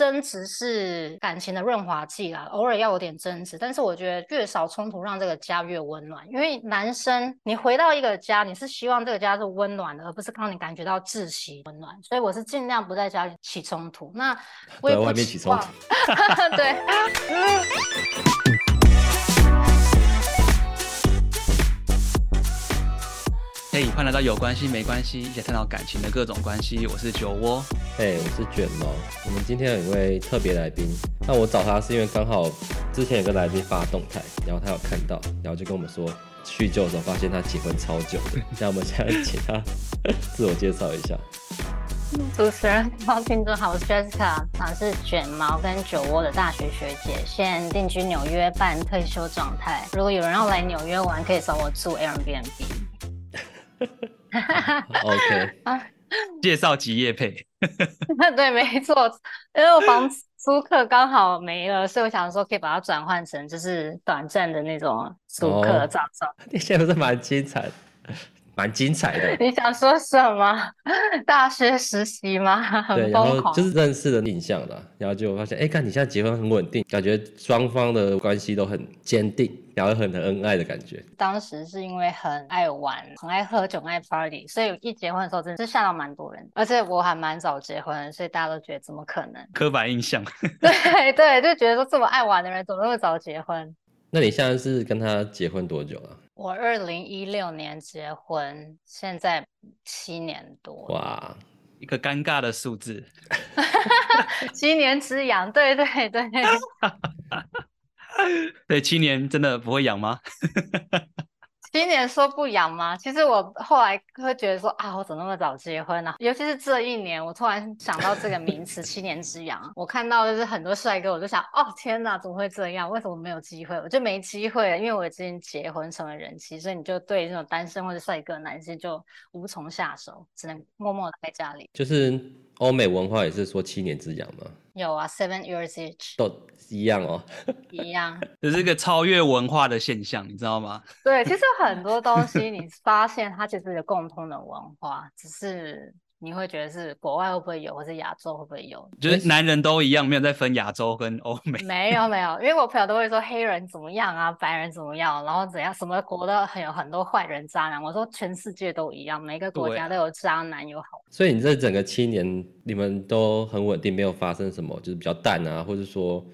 争执是感情的润滑剂啦，偶尔要有点争执，但是我觉得越少冲突，让这个家越温暖。因为男生，你回到一个家，你是希望这个家是温暖的，而不是让你感觉到窒息温暖。所以我是尽量不在家里起冲突。那我也不在外面起冲突。对。嘿，欢迎来到有关系没关系，一起探讨感情的各种关系。我是酒窝，嘿，我是卷毛。我们今天有一位特别来宾，那我找他是因为刚好之前有个来宾发动态，然后他有看到，然后就跟我们说叙旧的时候发现他结婚超久的。那我们现在请他自我介绍一下。主持人好，听众好，我是 Jessica，她是卷毛跟酒窝的大学学姐，现在定居纽约半退休状态。如果有人要来纽约玩，可以找我住 Airbnb。OK，啊，介绍即业配，对，没错，因为我房租客刚好没了，所以我想说可以把它转换成就是短暂的那种租客照照。Oh, 你现在不是蛮精彩？蛮精彩的。你想说什么？大学实习吗？对，然后。就是认识的印象了，然后就发现，哎，看你现在结婚很稳定，感觉双方的关系都很坚定，然后很很恩爱的感觉。当时是因为很爱玩，很爱喝酒，爱 party，所以一结婚的时候真的是吓到蛮多人。而且我还蛮早结婚，所以大家都觉得怎么可能？刻板印象。对对，就觉得说这么爱玩的人怎么那么早结婚？那你现在是跟他结婚多久了？我二零一六年结婚，现在七年多。哇，一个尴尬的数字。七年之痒，对对对。对，七年真的不会痒吗？七年说不养吗？其实我后来会觉得说啊，我怎么那么早结婚呢？尤其是这一年，我突然想到这个名词“七年之痒”。我看到就是很多帅哥，我就想，哦天哪，怎么会这样？为什么没有机会？我就没机会了，因为我已经结婚成为人妻，所以你就对这种单身或者帅哥男性就无从下手，只能默默的在家里。就是欧美文化也是说七年之痒吗？有啊，seven years each 都一样哦，一样，这是一个超越文化的现象，你知道吗？对，其实很多东西你发现它其实有共通的文化，只是。你会觉得是国外会不会有，或是亚洲会不会有？就是男人都一样，没有在分亚洲跟欧美。没有没有，因为我朋友都会说黑人怎么样啊，白人怎么样，然后怎样，什么国都很有很多坏人渣男。我说全世界都一样，每个国家都有渣男有好。所以你这整个七年，你们都很稳定，没有发生什么就是比较淡啊，或者说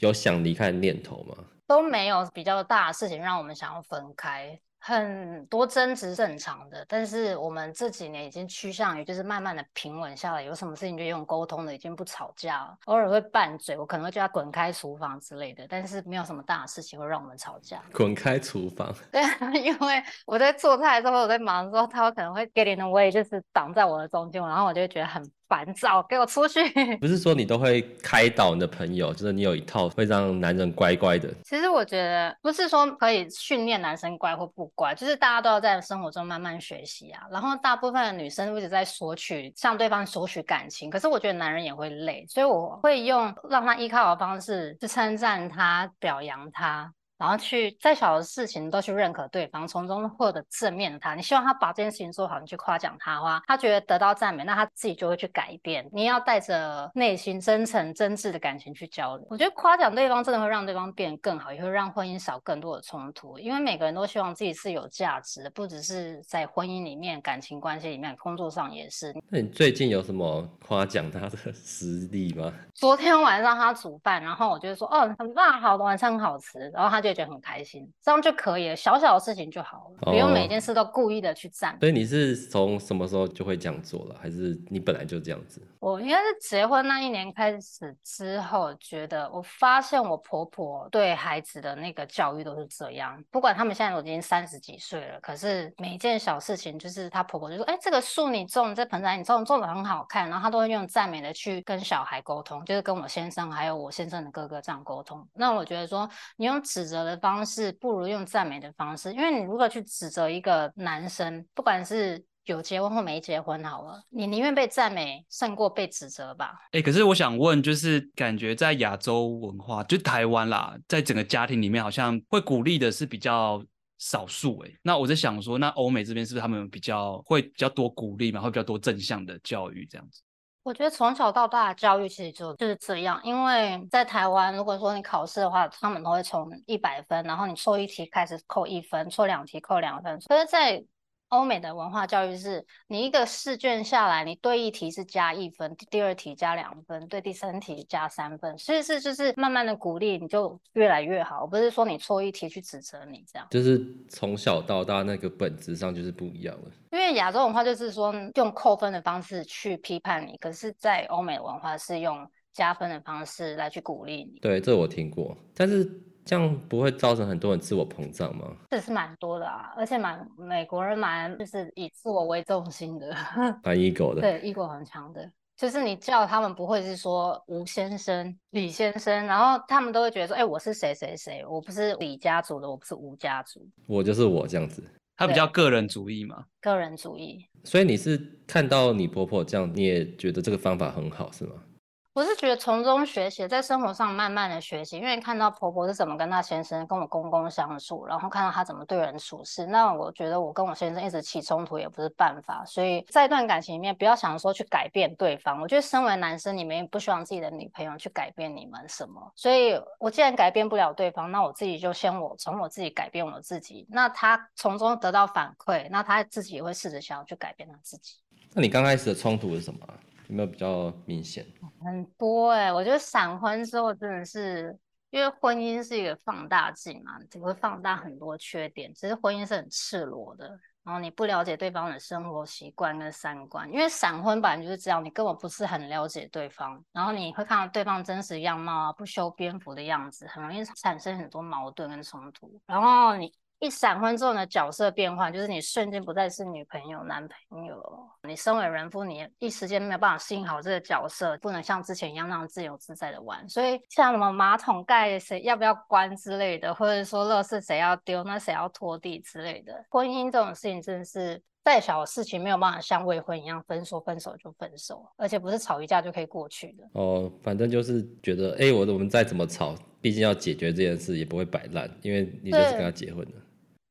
有想离开的念头吗？都没有比较大的事情让我们想要分开。很多争执正常的，但是我们这几年已经趋向于就是慢慢的平稳下来，有什么事情就用沟通的，已经不吵架了。偶尔会拌嘴，我可能会叫他滚开厨房之类的，但是没有什么大的事情会让我们吵架。滚开厨房？对，因为我在做菜的时候，我在忙的时候，他可能会 get in the way，就是挡在我的中间，然后我就会觉得很。烦躁，给我出去！不是说你都会开导你的朋友，就是你有一套会让男人乖乖的。其实我觉得不是说可以训练男生乖或不乖，就是大家都要在生活中慢慢学习啊。然后大部分的女生一直在索取，向对方索取感情，可是我觉得男人也会累，所以我会用让他依靠的方式去称赞他、表扬他。然后去再小的事情都去认可对方，从中获得正面的他。你希望他把这件事情做好，你去夸奖他的话，他觉得得到赞美，那他自己就会去改变。你要带着内心真诚、真挚的感情去交流。我觉得夸奖对方真的会让对方变得更好，也会让婚姻少更多的冲突。因为每个人都希望自己是有价值的，不只是在婚姻里面、感情关系里面，工作上也是。那你最近有什么夸奖他的 实力吗？昨天晚上他煮饭，然后我就说：“哦，很棒，好的，晚餐很好吃。”然后他就。就觉得很开心，这样就可以了。小小的事情就好了，不用每件事都故意的去赞。所以你是从什么时候就会这样做了，还是你本来就这样子？我应该是结婚那一年开始之后，觉得我发现我婆婆对孩子的那个教育都是这样。不管他们现在都已经三十几岁了，可是每一件小事情，就是她婆婆就说：“哎，这个树你种，这盆栽你种，种的很好看。”然后她都会用赞美的去跟小孩沟通，就是跟我先生还有我先生的哥哥这样沟通。那我觉得说，你用指责。的方式不如用赞美的方式，因为你如果去指责一个男生，不管是有结婚或没结婚，好了，你宁愿被赞美胜过被指责吧。哎、可是我想问，就是感觉在亚洲文化，就台湾啦，在整个家庭里面，好像会鼓励的是比较少数。哎，那我在想说，那欧美这边是不是他们比较会比较多鼓励嘛，会比较多正向的教育这样子？我觉得从小到大的教育其实就就是这样，因为在台湾，如果说你考试的话，他们都会从一百分，然后你错一题开始扣一分，错两题扣两分。所以，在欧美的文化教育是，你一个试卷下来，你对一题是加一分，第二题加两分，对第三题加三分，所以是就是慢慢的鼓励，你就越来越好，不是说你错一题去指责你这样。就是从小到大那个本质上就是不一样了。因为亚洲文化就是说用扣分的方式去批判你，可是在欧美文化是用加分的方式来去鼓励你。对，这我听过，但是。这样不会造成很多人自我膨胀吗？这是蛮多的啊，而且蛮美国人蛮就是以自我为中心的，蛮 ego 的，对，ego 很强的。就是你叫他们不会是说吴先生、李先生，然后他们都会觉得说，哎、欸，我是谁谁谁，我不是李家族的，我不是吴家族，我就是我这样子。他比较个人主义嘛，个人主义。所以你是看到你婆婆这样，你也觉得这个方法很好，是吗？我是觉得从中学习，在生活上慢慢的学习，因为看到婆婆是怎么跟她先生、跟我公公相处，然后看到她怎么对人处事，那我觉得我跟我先生一直起冲突也不是办法。所以在一段感情里面，不要想说去改变对方。我觉得身为男生，你们也不希望自己的女朋友去改变你们什么。所以我既然改变不了对方，那我自己就先我从我自己改变我自己。那他从中得到反馈，那他自己也会试着想要去改变他自己。那你刚开始的冲突是什么？有没有比较明显？很多哎、我觉得闪婚之后真的是，因为婚姻是一个放大镜嘛，只会放大很多缺点。其实婚姻是很赤裸的，然后你不了解对方的生活习惯跟三观，因为闪婚本来就是这样，你根本不是很了解对方，然后你会看到对方真实样貌啊，不修边幅的样子，很容易产生很多矛盾跟冲突，然后你。一闪婚之后呢，角色变换，就是你瞬间不再是女朋友、男朋友。你身为人夫，你一时间没有办法适应好这个角色，不能像之前一样那样自由自在的玩。所以像什么马桶盖谁要不要关之类的，或者说乐事谁要丢，那谁要拖地之类的，婚姻这种事情真的是再小的事情没有办法像未婚一样分手分手就分手，而且不是吵一架就可以过去的。哦，反正就是觉得，哎，我我们再怎么吵，毕竟要解决这件事也不会摆烂，因为你就是跟他结婚了。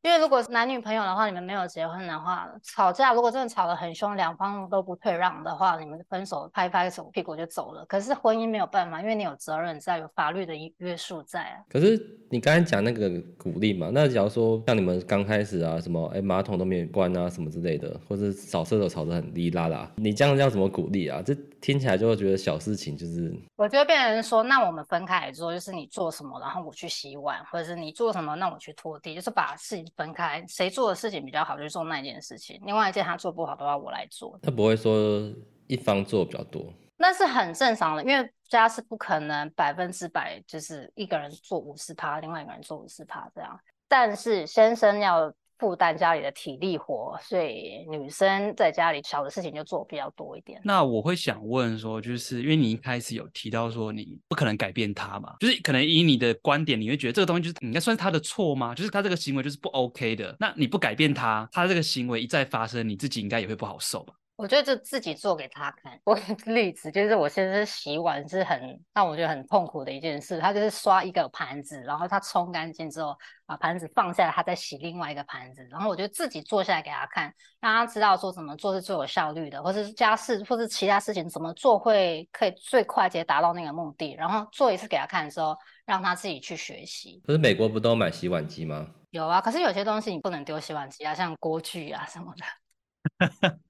因为如果是男女朋友的话，你们没有结婚的话，吵架如果真的吵得很凶，两方都不退让的话，你们分手拍拍手屁股就走了。可是婚姻没有办法，因为你有责任在，有法律的约束在啊。可是你刚才讲那个鼓励嘛，那假如说像你们刚开始啊，什么哎马桶都没有关啊，什么之类的，或者扫厕所吵得很哩啦啦，你这样要怎么鼓励啊？这听起来就会觉得小事情就是。我觉得变成说，那我们分开来做，就是你做什么，然后我去洗碗，或者是你做什么，那我去拖地，就是把事情。分开，谁做的事情比较好，就做那件事情。另外一件他做不好的话，我来做。他不会说一方做比较多，那是很正常的，因为家是不可能百分之百就是一个人做五十趴，另外一个人做五十趴这样。但是先生要。负担家里的体力活，所以女生在家里小的事情就做比较多一点。那我会想问说，就是因为你一开始有提到说你不可能改变他嘛，就是可能以你的观点，你会觉得这个东西就是应该算是他的错吗？就是他这个行为就是不 OK 的。那你不改变他，他这个行为一再发生，你自己应该也会不好受吧？我觉得就自己做给他看。我例子，就是我先生洗碗是很让我觉得很痛苦的一件事。他就是刷一个盘子，然后他冲干净之后把盘子放下来，他再洗另外一个盘子。然后我就自己做下来给他看，让他知道说怎么做是最有效率的，或者是家事或是其他事情怎么做会可以最快捷达到那个目的。然后做一次给他看的时候，让他自己去学习。可是美国不都买洗碗机吗？有啊，可是有些东西你不能丢洗碗机啊，像锅具啊什么的。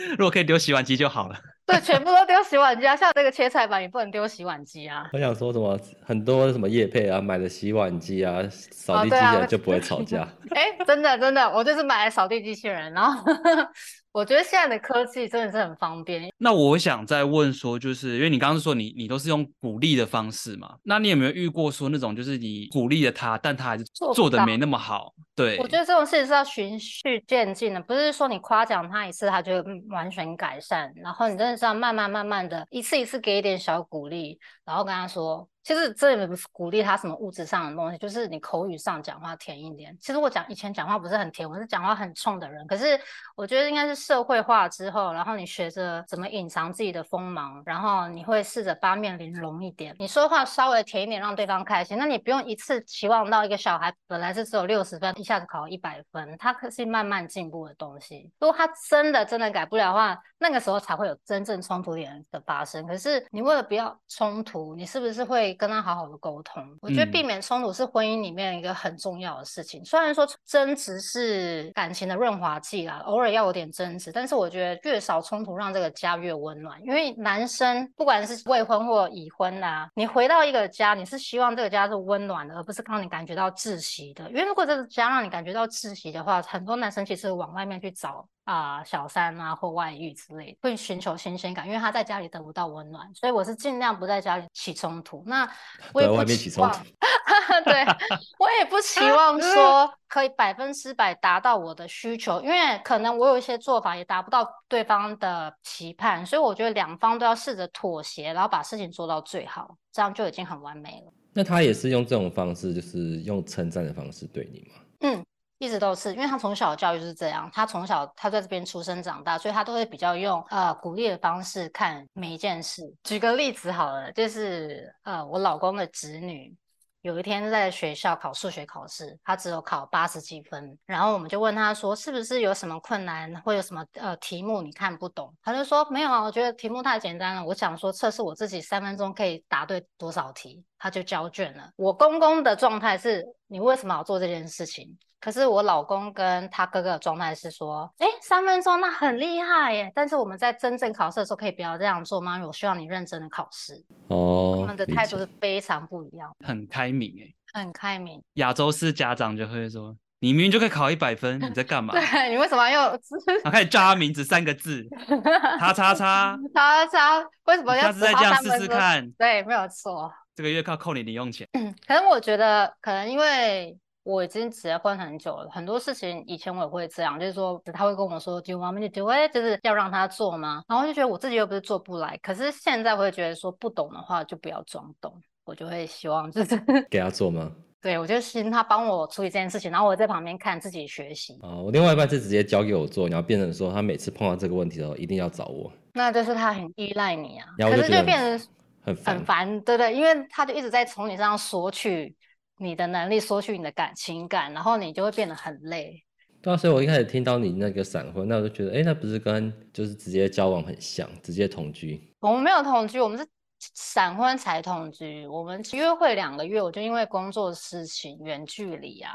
如果可以丢洗碗机就好了。对，全部都丢洗碗机啊！像这个切菜板也不能丢洗碗机啊。我想说什么，很多什么叶配啊，买的洗碗机啊，扫地机器人就不会吵架。哎、哦啊欸，真的真的，我就是买了扫地机器人，然后 我觉得现在的科技真的是很方便。那我想再问说，就是因为你刚刚说你你都是用鼓励的方式嘛，那你有没有遇过说那种就是你鼓励了他，但他还是做的没那么好？对，我觉得这种事情是要循序渐进的，不是说你夸奖他一次他就完全改善，然后你真的是要慢慢慢慢的一次一次给一点小鼓励，然后跟他说其实这也不是鼓励他什么物质上的东西，就是你口语上讲话甜一点。其实我讲以前讲话不是很甜，我是讲话很冲的人。可是我觉得应该是社会化之后，然后你学着怎么隐藏自己的锋芒，然后你会试着八面玲珑一点。你说话稍微甜一点，让对方开心。那你不用一次期望到一个小孩本来是只有六十分，一下子考一百分，他可是慢慢进步的东西。如果他真的真的改不了的话，那个时候才会有真正冲突点的发生。可是你为了不要冲突，你是不是会跟他好好的沟通？我觉得避免冲突是婚姻里面一个很重要的事情。嗯、虽然说争执是感情的润滑剂啦，偶尔要有点争执，但是我觉得越少冲突，让这个家越温暖。因为男生不管是未婚或已婚啊，你回到一个家，你是希望这个家是温暖的，而不是让你感觉到窒息的。因为如果这个家让你感觉到窒息的话，很多男生其实往外面去找。啊、呃，小三啊，或外遇之类，会寻求新鲜感，因为他在家里得不到温暖，所以我是尽量不在家里起冲突。那 我也不期望，对，我也不期望 说可以百分之百达到我的需求，因为可能我有一些做法也达不到对方的期盼，所以我觉得两方都要试着妥协，然后把事情做到最好，这样就已经很完美了。那他也是用这种方式，就是用称赞的方式对你吗？嗯。一直都是，因为他从小教育是这样，他从小他在这边出生长大，所以他都会比较用呃鼓励的方式看每一件事。举个例子好了，就是呃我老公的侄女有一天在学校考数学考试，他只有考八十几分，然后我们就问他说是不是有什么困难，会有什么呃题目你看不懂？他就说没有啊，我觉得题目太简单了，我想说测试我自己三分钟可以答对多少题，他就交卷了。我公公的状态是，你为什么要做这件事情？可是我老公跟他哥哥的状态是说，哎，三分钟那很厉害耶！但是我们在真正考试的时候，可以不要这样做吗？因为我需要你认真的考试。哦，他们的态度是非常不一样，很开明哎，很开明。亚洲式家长就会说，你明明就可以考一百分，你在干嘛？对，你为什么要用？他开始叫他名字三个字，叉叉叉，叉叉，为什么要？下次再这样试试看。对，没有错。这个月靠扣你零用钱。嗯，可能我觉得，可能因为。我已经结婚很久了，很多事情以前我也会这样，就是说他会跟我说 “Do you want me to do it？” 就是要让他做吗？然后就觉得我自己又不是做不来，可是现在我会觉得说不懂的话就不要装懂，我就会希望就是 给他做吗？对，我就希他帮我处理这件事情，然后我在旁边看自己学习。哦，我另外一半是直接交给我做，然后变成说他每次碰到这个问题的时候一定要找我，那就是他很依赖你啊，可是就变成很很烦，对对，因为他就一直在从你身上索取。你的能力索取你的感情感，然后你就会变得很累。对啊，所以我一开始听到你那个闪婚，那我就觉得，哎，那不是跟就是直接交往很像，直接同居？我们没有同居，我们是闪婚才同居。我们约会两个月，我就因为工作事情远距离啊。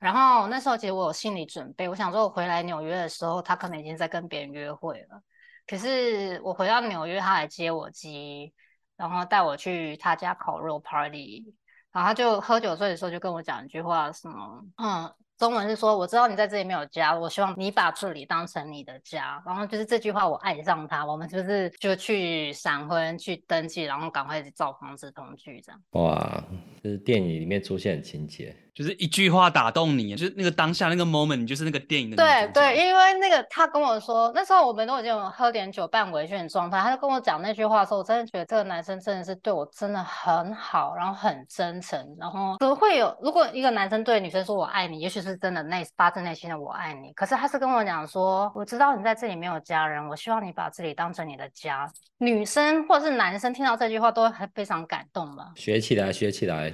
然后那时候其实我有心理准备，我想说我回来纽约的时候，他可能已经在跟别人约会了。可是我回到纽约，他来接我机，然后带我去他家烤肉 party。然后他就喝酒醉的时候就跟我讲一句话，什么，嗯，中文是说，我知道你在这里没有家，我希望你把这里当成你的家。然后就是这句话，我爱上他，我们就是就去闪婚，去登记，然后赶快找房子同居这样。哇，就是电影里面出现的情节。就是一句话打动你，就是那个当下那个 moment，你就是那个电影的。对对，因为那个他跟我说，那时候我们都已经有喝点酒半微醺的状态，他就跟我讲那句话的时候，我真的觉得这个男生真的是对我真的很好，然后很真诚，然后怎么会有？如果一个男生对女生说我爱你，也许是真的内发自内心的我爱你，可是他是跟我讲说，我知道你在这里没有家人，我希望你把这里当成你的家。女生或者是男生听到这句话都会非常感动吧？学起来，学起来，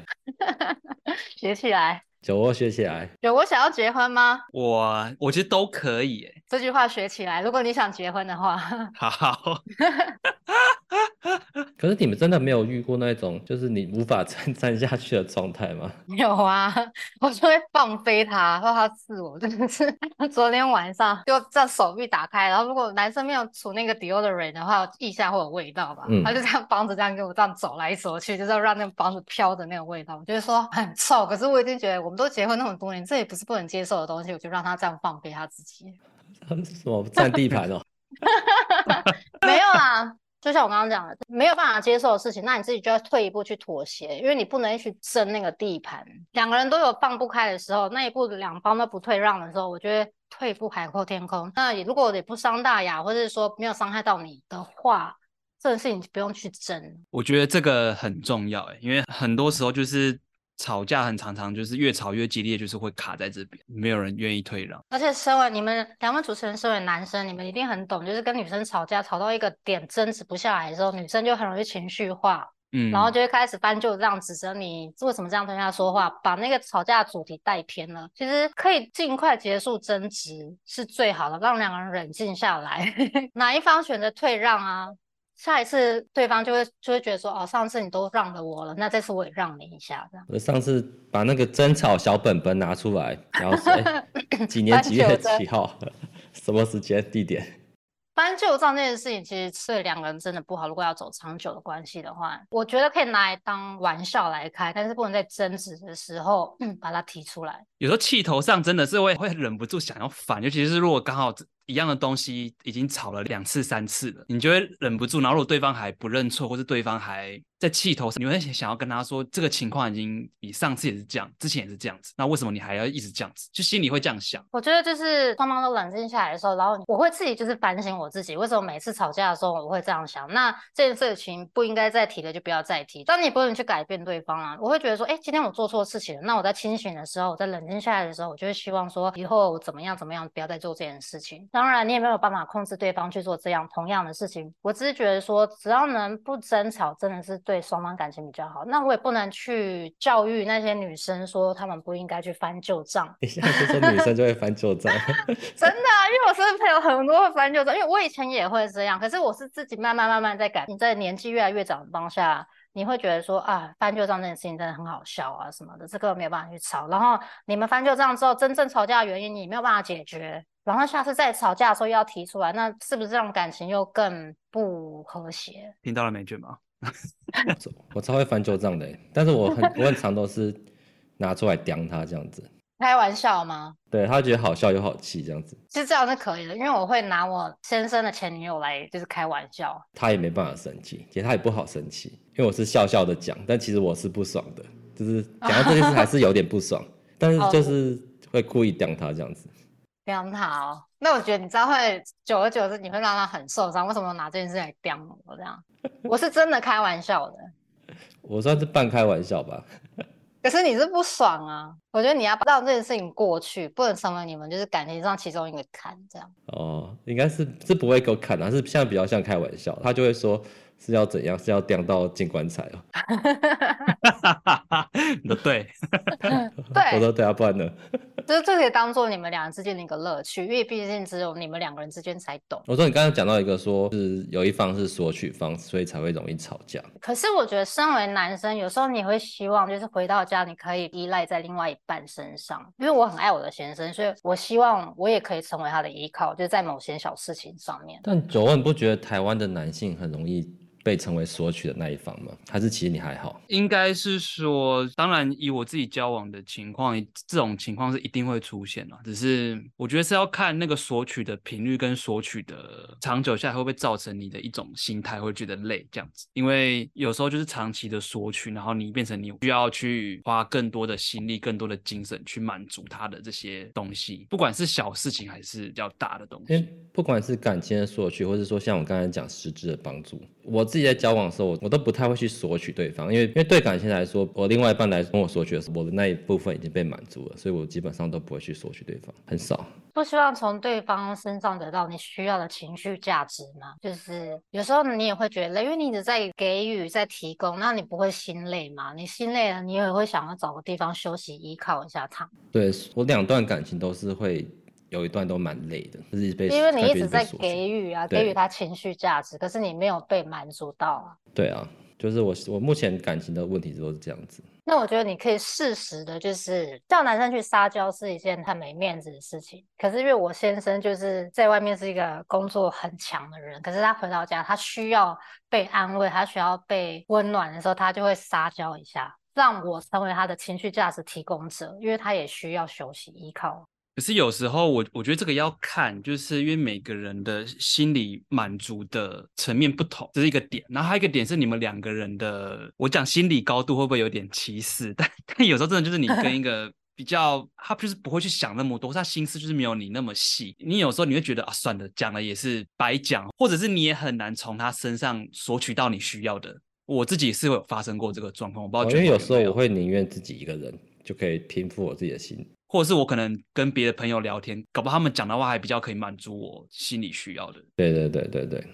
学起来。酒窝学起来。酒窝想要结婚吗？我我觉得都可以。这句话学起来，如果你想结婚的话。好。可是你们真的没有遇过那种就是你无法 再站下去的状态吗？有啊，我就会放飞他，让他刺我。真的是昨天晚上就这手臂打开，然后如果男生没有涂那个 deodorant 的话，腋下会有味道吧？嗯、他就这样帮着这样给我这样走来走去，就是要让那个帮子飘的那个味道。我觉得说很臭，可是我已经觉得我们都结婚那么多年，这也不是不能接受的东西，我就让他这样放飞他自己。什么占地盘哦？没有啊。就像我刚刚讲的，没有办法接受的事情，那你自己就要退一步去妥协，因为你不能去争那个地盘。两个人都有放不开的时候，那一步两方都不退让的时候，我觉得退一步海阔天空。那也如果也不伤大雅，或者是说没有伤害到你的话，这个事情不用去争。我觉得这个很重要哎，因为很多时候就是吵架很常常就是越吵越激烈，就是会卡在这边，没有人愿意退让。而且身为你们两位主持人，身为男生，你们一定很懂，就是跟女生吵架吵到一个点争执不下来的时候，女生就很容易情绪化。嗯，然后就会开始翻旧账，指责你为什么这样跟他说话，把那个吵架的主题带偏了。其实可以尽快结束争执是最好的，让两个人冷静下来。哪一方选择退让啊？下一次对方就会就会觉得说，哦，上次你都让了我了，那这次我也让你一下，这样。我上次把那个争吵小本本拿出来，然后说 几年几月几号，什么时间地点。翻旧账这件事情，其实对两个人真的不好。如果要走长久的关系的话，我觉得可以拿来当玩笑来开，但是不能在争执的时候，嗯，把它提出来。有时候气头上真的是会会忍不住想要反，尤其是如果刚好。一样的东西已经吵了两次三次了，你就会忍不住。然后如果对方还不认错，或是对方还在气头上，你会想要跟他说，这个情况已经比上次也是这样，之前也是这样子，那为什么你还要一直这样子？就心里会这样想。我觉得就是双方都冷静下来的时候，然后我会自己就是反省我自己，为什么每次吵架的时候我会这样想？那这件事情不应该再提的就不要再提。当你不能去改变对方啊，我会觉得说，哎，今天我做错事情了，那我在清醒的时候，我在冷静下来的时候，我就会希望说，以后怎么样怎么样，不要再做这件事情。当然，你也没有办法控制对方去做这样同样的事情。我只是觉得说，只要能不争吵，真的是对双方感情比较好。那我也不能去教育那些女生说，她们不应该去翻旧账。你现在就说女生就会翻旧账？真的啊，因为我身边朋友很多会翻旧账，因为我以前也会这样。可是我是自己慢慢慢慢在改。你在年纪越来越长的当下，你会觉得说啊，翻旧账这件事情真的很好笑啊什么的，这个没有办法去吵。然后你们翻旧账之后，真正吵架的原因你没有办法解决。然后下次再吵架的时候又要提出来，那是不是这种感情又更不和谐？听到了没，卷毛？我超会翻旧账的，但是我很我很常都是拿出来刁他这样子。开玩笑吗？对，他觉得好笑又好气这样子。其实这样是可以的，因为我会拿我先生的前女友来就是开玩笑。他也没办法生气，其实他也不好生气，因为我是笑笑的讲，但其实我是不爽的，就是讲到这件事还是有点不爽，但是就是会故意刁他这样子。刁他哦，那我觉得你知道会久而久之你会让他很受伤。为什么拿这件事来刁我这样？我是真的开玩笑的，我算是半开玩笑吧。可是你是不爽啊？我觉得你要让这件事情过去，不能成为你们就是感情上其中一个坎这样。哦，应该是是不会给我砍的，是现在比较像开玩笑。他就会说是要怎样，是要刁到进棺材哦。你说对，对，我说对啊，不然呢？就是这可以当做你们两人之间的一个乐趣，因为毕竟只有你们两个人之间才懂。我说你刚刚讲到一个说，是有一方是索取方，所以才会容易吵架。可是我觉得，身为男生，有时候你会希望，就是回到家你可以依赖在另外一半身上。因为我很爱我的先生，所以我希望我也可以成为他的依靠，就是在某些小事情上面。但九问不觉得台湾的男性很容易被称为索取的那一方吗？还是其实你还好？应该是说，当然以我自己交往的情况，这种情况是一定会出现的。只是我觉得是要看那个索取的频率跟索取的长久下来会不会造成你的一种心态，会觉得累这样子。因为有时候就是长期的索取，然后你变成你需要去花更多的心力、更多的精神去满足他的这些东西，不管是小事情还是比较大的东西。不管是感情的索取，或者说像我刚才讲实质的帮助，我。自己在交往的时候，我我都不太会去索取对方，因为因为对感情来说，我另外一半来跟我索取的时候，我的那一部分已经被满足了，所以我基本上都不会去索取对方，很少。不希望从对方身上得到你需要的情绪价值吗？就是有时候你也会觉得累，因为你一直在给予、在提供，那你不会心累吗？你心累了，你也会想要找个地方休息、依靠一下他。对，我两段感情都是会。有一段都蛮累的，就是被因为你一直在给予啊，给予他情绪价值，可是你没有被满足到啊。对啊，就是我我目前感情的问题都是这样子。那我觉得你可以适时的，就是叫男生去撒娇是一件很没面子的事情。可是因为我先生就是在外面是一个工作很强的人，可是他回到家，他需要被安慰，他需要被温暖的时候，他就会撒娇一下，让我成为他的情绪价值提供者，因为他也需要休息依靠。可是有时候我我觉得这个要看，就是因为每个人的心理满足的层面不同，这是一个点。然后还有一个点是你们两个人的，我讲心理高度会不会有点歧视？但但有时候真的就是你跟一个 比较，他就是不会去想那么多，他心思就是没有你那么细。你有时候你会觉得啊，算了，讲了也是白讲，或者是你也很难从他身上索取到你需要的。我自己是会有发生过这个状况，我不知道。因为有时候我会宁愿自己一个人就可以平复我自己的心，或者是我可能跟别的朋友聊天，搞不好他们讲的话还比较可以满足我心里需要的。对对对对对。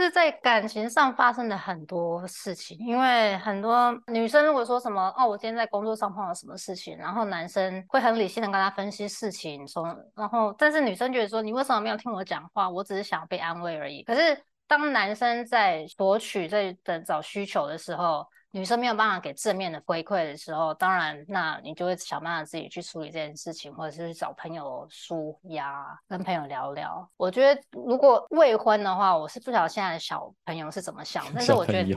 是在感情上发生的很多事情，因为很多女生如果说什么哦，我今天在工作上碰到什么事情，然后男生会很理性的跟他分析事情，说，然后但是女生觉得说，你为什么没有听我讲话？我只是想被安慰而已。可是当男生在索取、在等找需求的时候，女生没有办法给正面的回馈的时候，当然，那你就会想办法自己去处理这件事情，或者是找朋友舒压，跟朋友聊聊。我觉得如果未婚的话，我是不晓得现在的小朋友是怎么想，但是我觉得，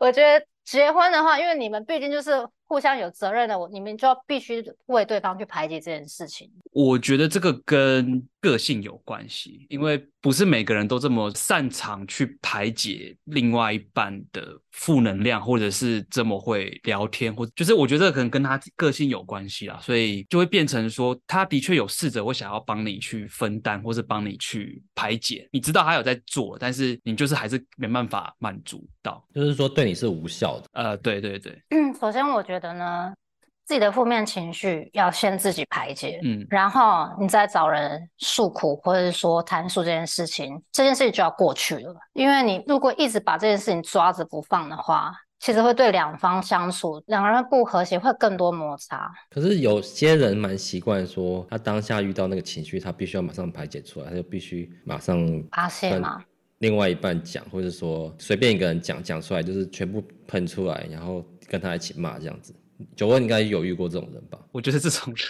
我觉得结婚的话，因为你们毕竟就是。互相有责任的，我你们就要必须为对方去排解这件事情。我觉得这个跟个性有关系，因为不是每个人都这么擅长去排解另外一半的负能量，或者是这么会聊天，或者就是我觉得这可能跟他个性有关系啦，所以就会变成说，他的确有试着会想要帮你去分担，或是帮你去排解。你知道他有在做，但是你就是还是没办法满足到，就是说对你是无效的。呃，对对对。嗯，首先我觉得。呢，自己的负面情绪要先自己排解，嗯，然后你再找人诉苦，或者是说谈诉这件事情，这件事情就要过去了。因为你如果一直把这件事情抓着不放的话，其实会对两方相处，两个人不和谐，会更多摩擦。可是有些人蛮习惯说，他当下遇到那个情绪，他必须要马上排解出来，他就必须马上发泄嘛。另外一半讲，或者说随便一个人讲讲出来，就是全部喷出来，然后。跟他一起骂这样子，九问应该有遇过这种人吧？我觉得这种人，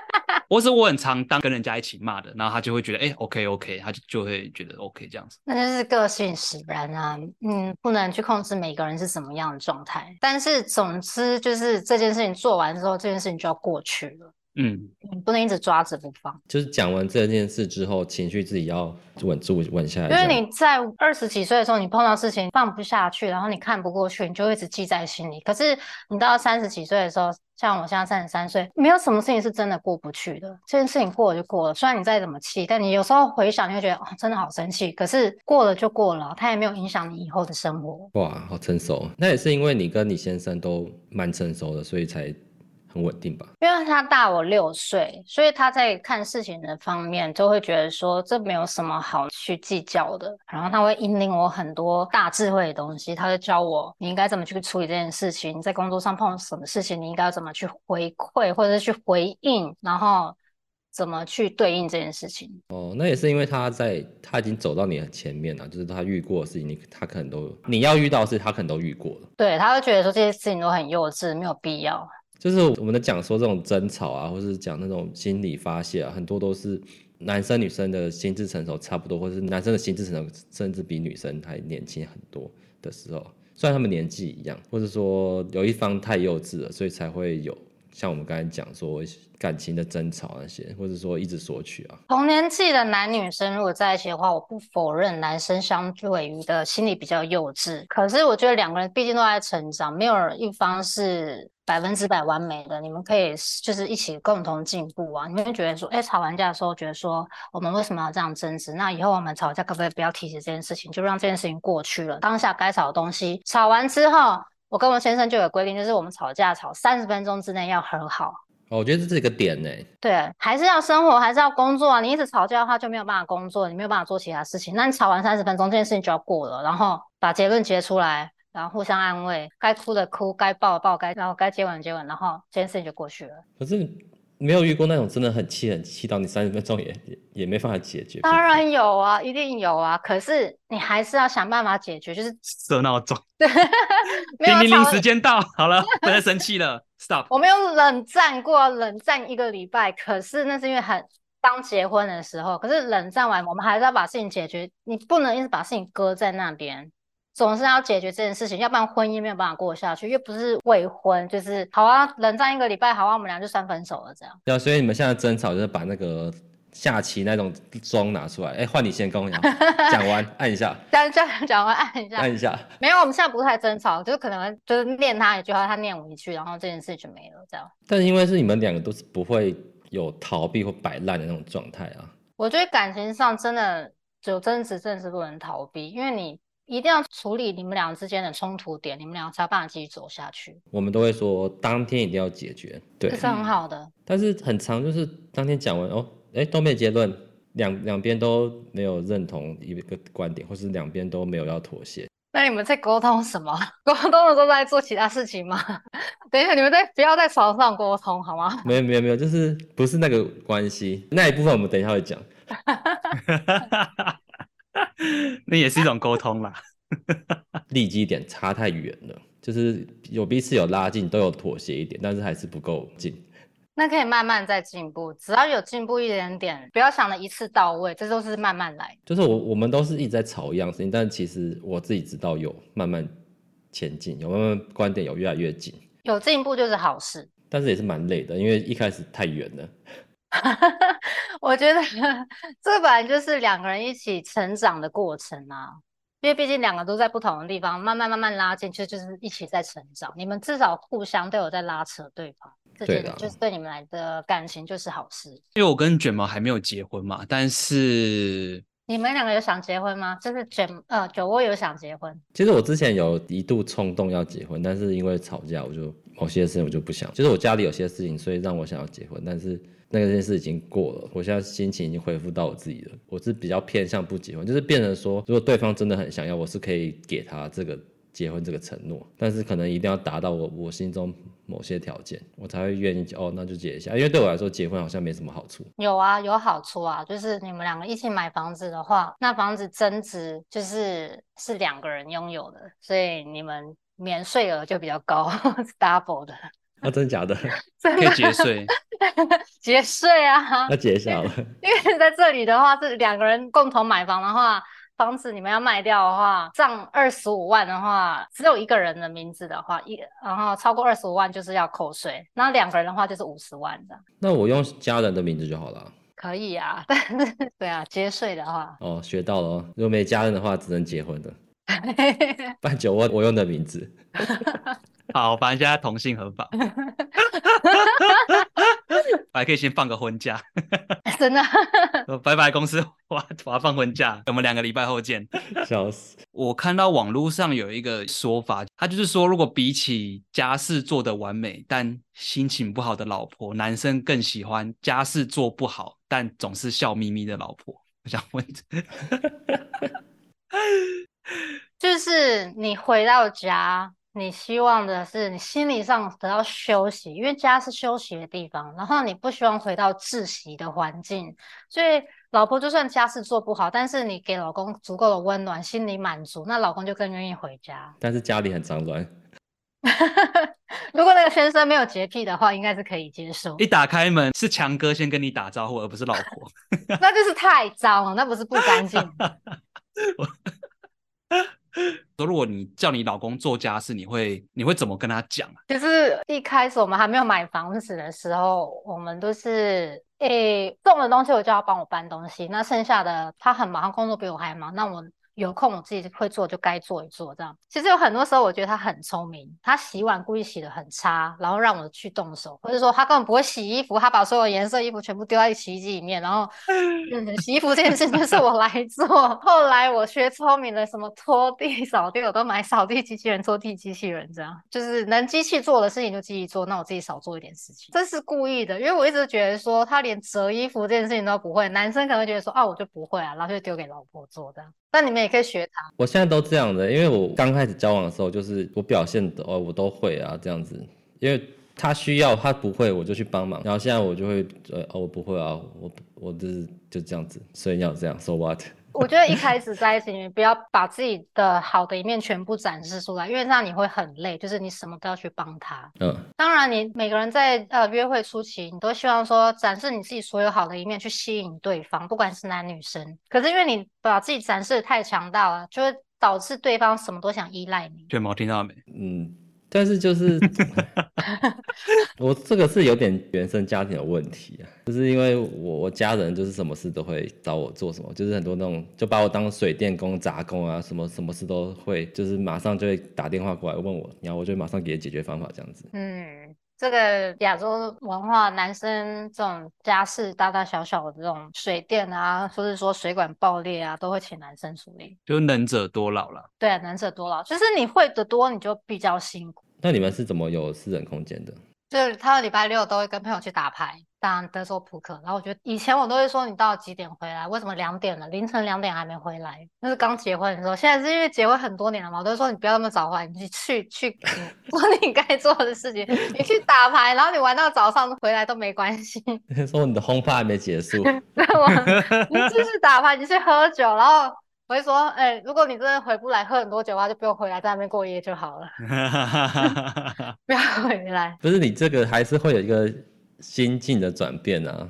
或是我很常当跟人家一起骂的，然后他就会觉得，哎、欸，OK OK，他就就会觉得 OK 这样子。那就是个性使然啊，嗯，不能去控制每个人是什么样的状态。但是总之就是这件事情做完之后，这件事情就要过去了。嗯，你不能一直抓着不放。就是讲完这件事之后，情绪自己要稳住、稳下来。因为你在二十几岁的时候，你碰到事情放不下去，然后你看不过去，你就会一直记在心里。可是你到三十几岁的时候，像我现在三十三岁，没有什么事情是真的过不去的。这件事情过了就过了，虽然你再怎么气，但你有时候回想，你会觉得哦，真的好生气。可是过了就过了，它也没有影响你以后的生活。哇，好成熟。那也是因为你跟你先生都蛮成熟的，所以才。很稳定吧？因为他大我六岁，所以他在看事情的方面就会觉得说，这没有什么好去计较的。然后他会引领我很多大智慧的东西，他会教我你应该怎么去处理这件事情。你在工作上碰到什么事情，你应该要怎么去回馈或者是去回应，然后怎么去对应这件事情。哦，那也是因为他在他已经走到你的前面了，就是他遇过的事情，你他可能都你要遇到的事，他可能都遇过了。对，他会觉得说这些事情都很幼稚，没有必要。就是我们在讲说这种争吵啊，或是讲那种心理发泄啊，很多都是男生女生的心智成熟差不多，或是男生的心智成熟甚至比女生还年轻很多的时候，虽然他们年纪一样，或者说有一方太幼稚了，所以才会有像我们刚才讲说感情的争吵那些，或者说一直索取啊。同年纪的男女生如果在一起的话，我不否认男生相对于的心理比较幼稚，可是我觉得两个人毕竟都在成长，没有一方是。百分之百完美的，你们可以就是一起共同进步啊！你们觉得说，哎，吵完架的时候觉得说，我们为什么要这样争执？那以后我们吵架可不可以不要提起这件事情，就让这件事情过去了？当下该吵的东西吵完之后，我跟我先生就有规定，就是我们吵架吵三十分钟之内要和好。哦，我觉得这是一个点呢。对，还是要生活，还是要工作啊！你一直吵架的话，就没有办法工作，你没有办法做其他事情。那你吵完三十分钟，这件事情就要过了，然后把结论结出来。然后互相安慰，该哭的哭，该抱的抱，该然后该接吻接吻，然后这件事情就过去了。可是没有遇过那种真的很气很气到你三十分钟也也也没办法解决。当然有啊，一定有啊。可是你还是要想办法解决，就是 设闹钟。对，叮叮叮，时间到，好了，不要生气了，stop。我没有冷战过，冷战一个礼拜，可是那是因为很刚结婚的时候。可是冷战完，我们还是要把事情解决，你不能一直把事情搁在那边。总是要解决这件事情，要不然婚姻没有办法过下去。又不是未婚，就是好啊，冷战一个礼拜，好啊，我们俩就算分手了这样。对啊，所以你们现在争吵就是把那个下棋那种妆拿出来，哎，换你先跟我讲，讲完按一下，讲讲讲完按一下，按一下。没有，我们现在不太争吵，就是可能就是念他一句话，他念我一句，然后这件事就没了，这样。但是因为是你们两个都是不会有逃避或摆烂的那种状态啊。我觉得感情上真的有争执，真的是不能逃避，因为你一定要处理你们俩之间的冲突点，你们俩才有办法继续走下去。我们都会说当天一定要解决，对，这是很好的。但是很长就是当天讲完哦。哎，都没结论，两两边都没有认同一个观点，或是两边都没有要妥协。那你们在沟通什么？沟通的时候在做其他事情吗？等一下，你们在不要在床上沟通好吗？没有没有没有，就是不是那个关系，那一部分我们等一下会讲。那也是一种沟通啦。利基点差太远了，就是有彼此有拉近，都有妥协一点，但是还是不够近。那可以慢慢再进步，只要有进步一点点，不要想着一次到位，这都是慢慢来。就是我我们都是一直在吵一样事情，但其实我自己知道有慢慢前进，有慢慢观点有越来越紧，有进步就是好事。但是也是蛮累的，因为一开始太远了。我觉得这本来就是两个人一起成长的过程啊，因为毕竟两个都在不同的地方，慢慢慢慢拉近，其实就是一起在成长。你们至少互相都有在拉扯对方。对的，就是对你们来的感情就是好事。因为我跟卷毛还没有结婚嘛，但是你们两个有想结婚吗？就是卷呃酒窝有想结婚。其实我之前有一度冲动要结婚，但是因为吵架，我就某些事情我就不想。就是我家里有些事情，所以让我想要结婚，但是那个件事已经过了，我现在心情已经恢复到我自己了。我是比较偏向不结婚，就是变成说，如果对方真的很想要，我是可以给他这个。结婚这个承诺，但是可能一定要达到我我心中某些条件，我才会愿意哦，那就结一下。因为对我来说，结婚好像没什么好处。有啊，有好处啊，就是你们两个一起买房子的话，那房子增值就是是两个人拥有的，所以你们免税额就比较高，double 的。啊，真的假的？的可以节税？节税啊？那节一下了。因为在这里的话，是两个人共同买房的话。房子你们要卖掉的话，涨二十五万的话，只有一个人的名字的话，一然后超过二十五万就是要扣税，那两个人的话就是五十万的。那我用家人的名字就好了。可以啊，但是对啊，节税的话。哦，学到了哦。如果没家人的话，只能结婚的。办酒窝，我用的名字。好，反正现在同性合法。还可以先放个婚假，真的。拜拜公司，我我要放婚假，我们两个礼拜后见。笑死！我看到网络上有一个说法，他就是说，如果比起家事做的完美但心情不好的老婆，男生更喜欢家事做不好但总是笑眯眯的老婆。我想问，就是你回到家。你希望的是你心理上得到休息，因为家是休息的地方。然后你不希望回到窒息的环境，所以老婆就算家事做不好，但是你给老公足够的温暖，心里满足，那老公就更愿意回家。但是家里很脏乱。如果那个先生没有洁癖的话，应该是可以接受。一打开门是强哥先跟你打招呼，而不是老婆。那就是太脏了，那不是不干净。说如果你叫你老公做家事，你会你会怎么跟他讲啊？就是一开始我们还没有买房子的时候，我们都是诶重的东西我就要帮我搬东西，那剩下的他很忙，他工作比我还忙，那我。有空我自己会做，就该做一做这样。其实有很多时候，我觉得他很聪明。他洗碗故意洗的很差，然后让我去动手，或者说他根本不会洗衣服，他把所有颜色衣服全部丢在洗衣机里面，然后 洗衣服这件事就是我来做。后来我学聪明了，什么拖地、扫地，我都买扫地机器人、拖地机器人，这样就是能机器做的事情就机器做，那我自己少做一点事情。这是故意的，因为我一直觉得说他连折衣服这件事情都不会，男生可能会觉得说啊，我就不会啊，然后就丢给老婆做这样。但你们也可以学他。我现在都这样的，因为我刚开始交往的时候，就是我表现的哦，我都会啊这样子。因为他需要，他不会，我就去帮忙。然后现在我就会呃哦，我不会啊，我我就是就这样子，所以要这样。So what？我觉得一开始在一起，你不要把自己的好的一面全部展示出来，因为这样你会很累。就是你什么都要去帮他。嗯。当然，你每个人在呃约会初期，你都希望说展示你自己所有好的一面，去吸引对方，不管是男女生。可是因为你把自己展示的太强大了，就会导致对方什么都想依赖你。卷毛听到没？嗯。但是就是 我这个是有点原生家庭的问题啊，就是因为我我家人就是什么事都会找我做什么，就是很多那种就把我当水电工、杂工啊，什么什么事都会，就是马上就会打电话过来问我，然后我就马上给解决方法这样子。嗯。这个亚洲文化，男生这种家事大大小小的这种水电啊，或者说水管爆裂啊，都会请男生处理，就能者多劳了。对，能者多劳，就是你会的多，你就比较辛苦。那你们是怎么有私人空间的？就是他礼拜六都会跟朋友去打牌。当德州扑克，然后我觉得以前我都会说，你到几点回来？为什么两点了，凌晨两点还没回来？那是刚结婚的时候，现在是因为结婚很多年了嘛，我都说你不要那么早回来，你去去做你该做的事情，你去打牌，然后你玩到早上回来都没关系。说你的轰趴还没结束，对吗？你继续打牌，你去喝酒，然后我会说，哎、欸，如果你真的回不来，喝很多酒的话，就不用回来，在那边过夜就好了，不要回来。不是你这个还是会有一个。心境的转变啊，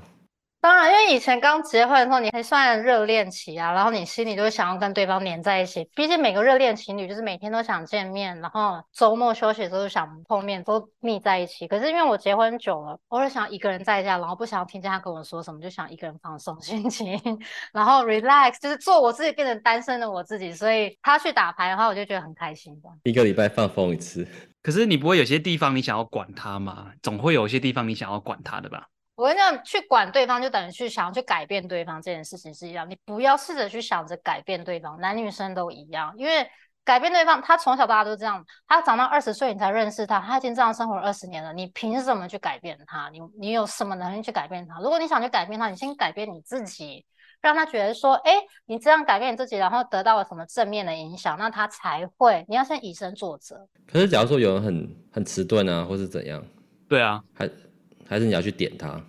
当然，因为以前刚结婚的时候，你还算热恋期啊，然后你心里就会想要跟对方黏在一起。毕竟每个热恋情侣就是每天都想见面，然后周末休息的时候想碰面，都腻在一起。可是因为我结婚久了，偶尔想一个人在家，然后不想要听见他跟我说什么，就想一个人放松心情，然后 relax，就是做我自己，变成单身的我自己。所以他去打牌的话，我就觉得很开心。一个礼拜放风一次。可是你不会有些地方你想要管他吗？总会有一些地方你想要管他的吧？我跟你讲，去管对方就等于去想要去改变对方这件事情是一样。你不要试着去想着改变对方，男女生都一样。因为改变对方，他从小到大都这样，他长到二十岁你才认识他，他已经这样生活了二十年了，你凭什么去改变他？你你有什么能力去改变他？如果你想去改变他，你先改变你自己。让他觉得说，哎，你这样改变你自己，然后得到了什么正面的影响，那他才会。你要先以身作则。可是，假如说有人很很迟钝啊，或是怎样？对啊，还还是你要去点他？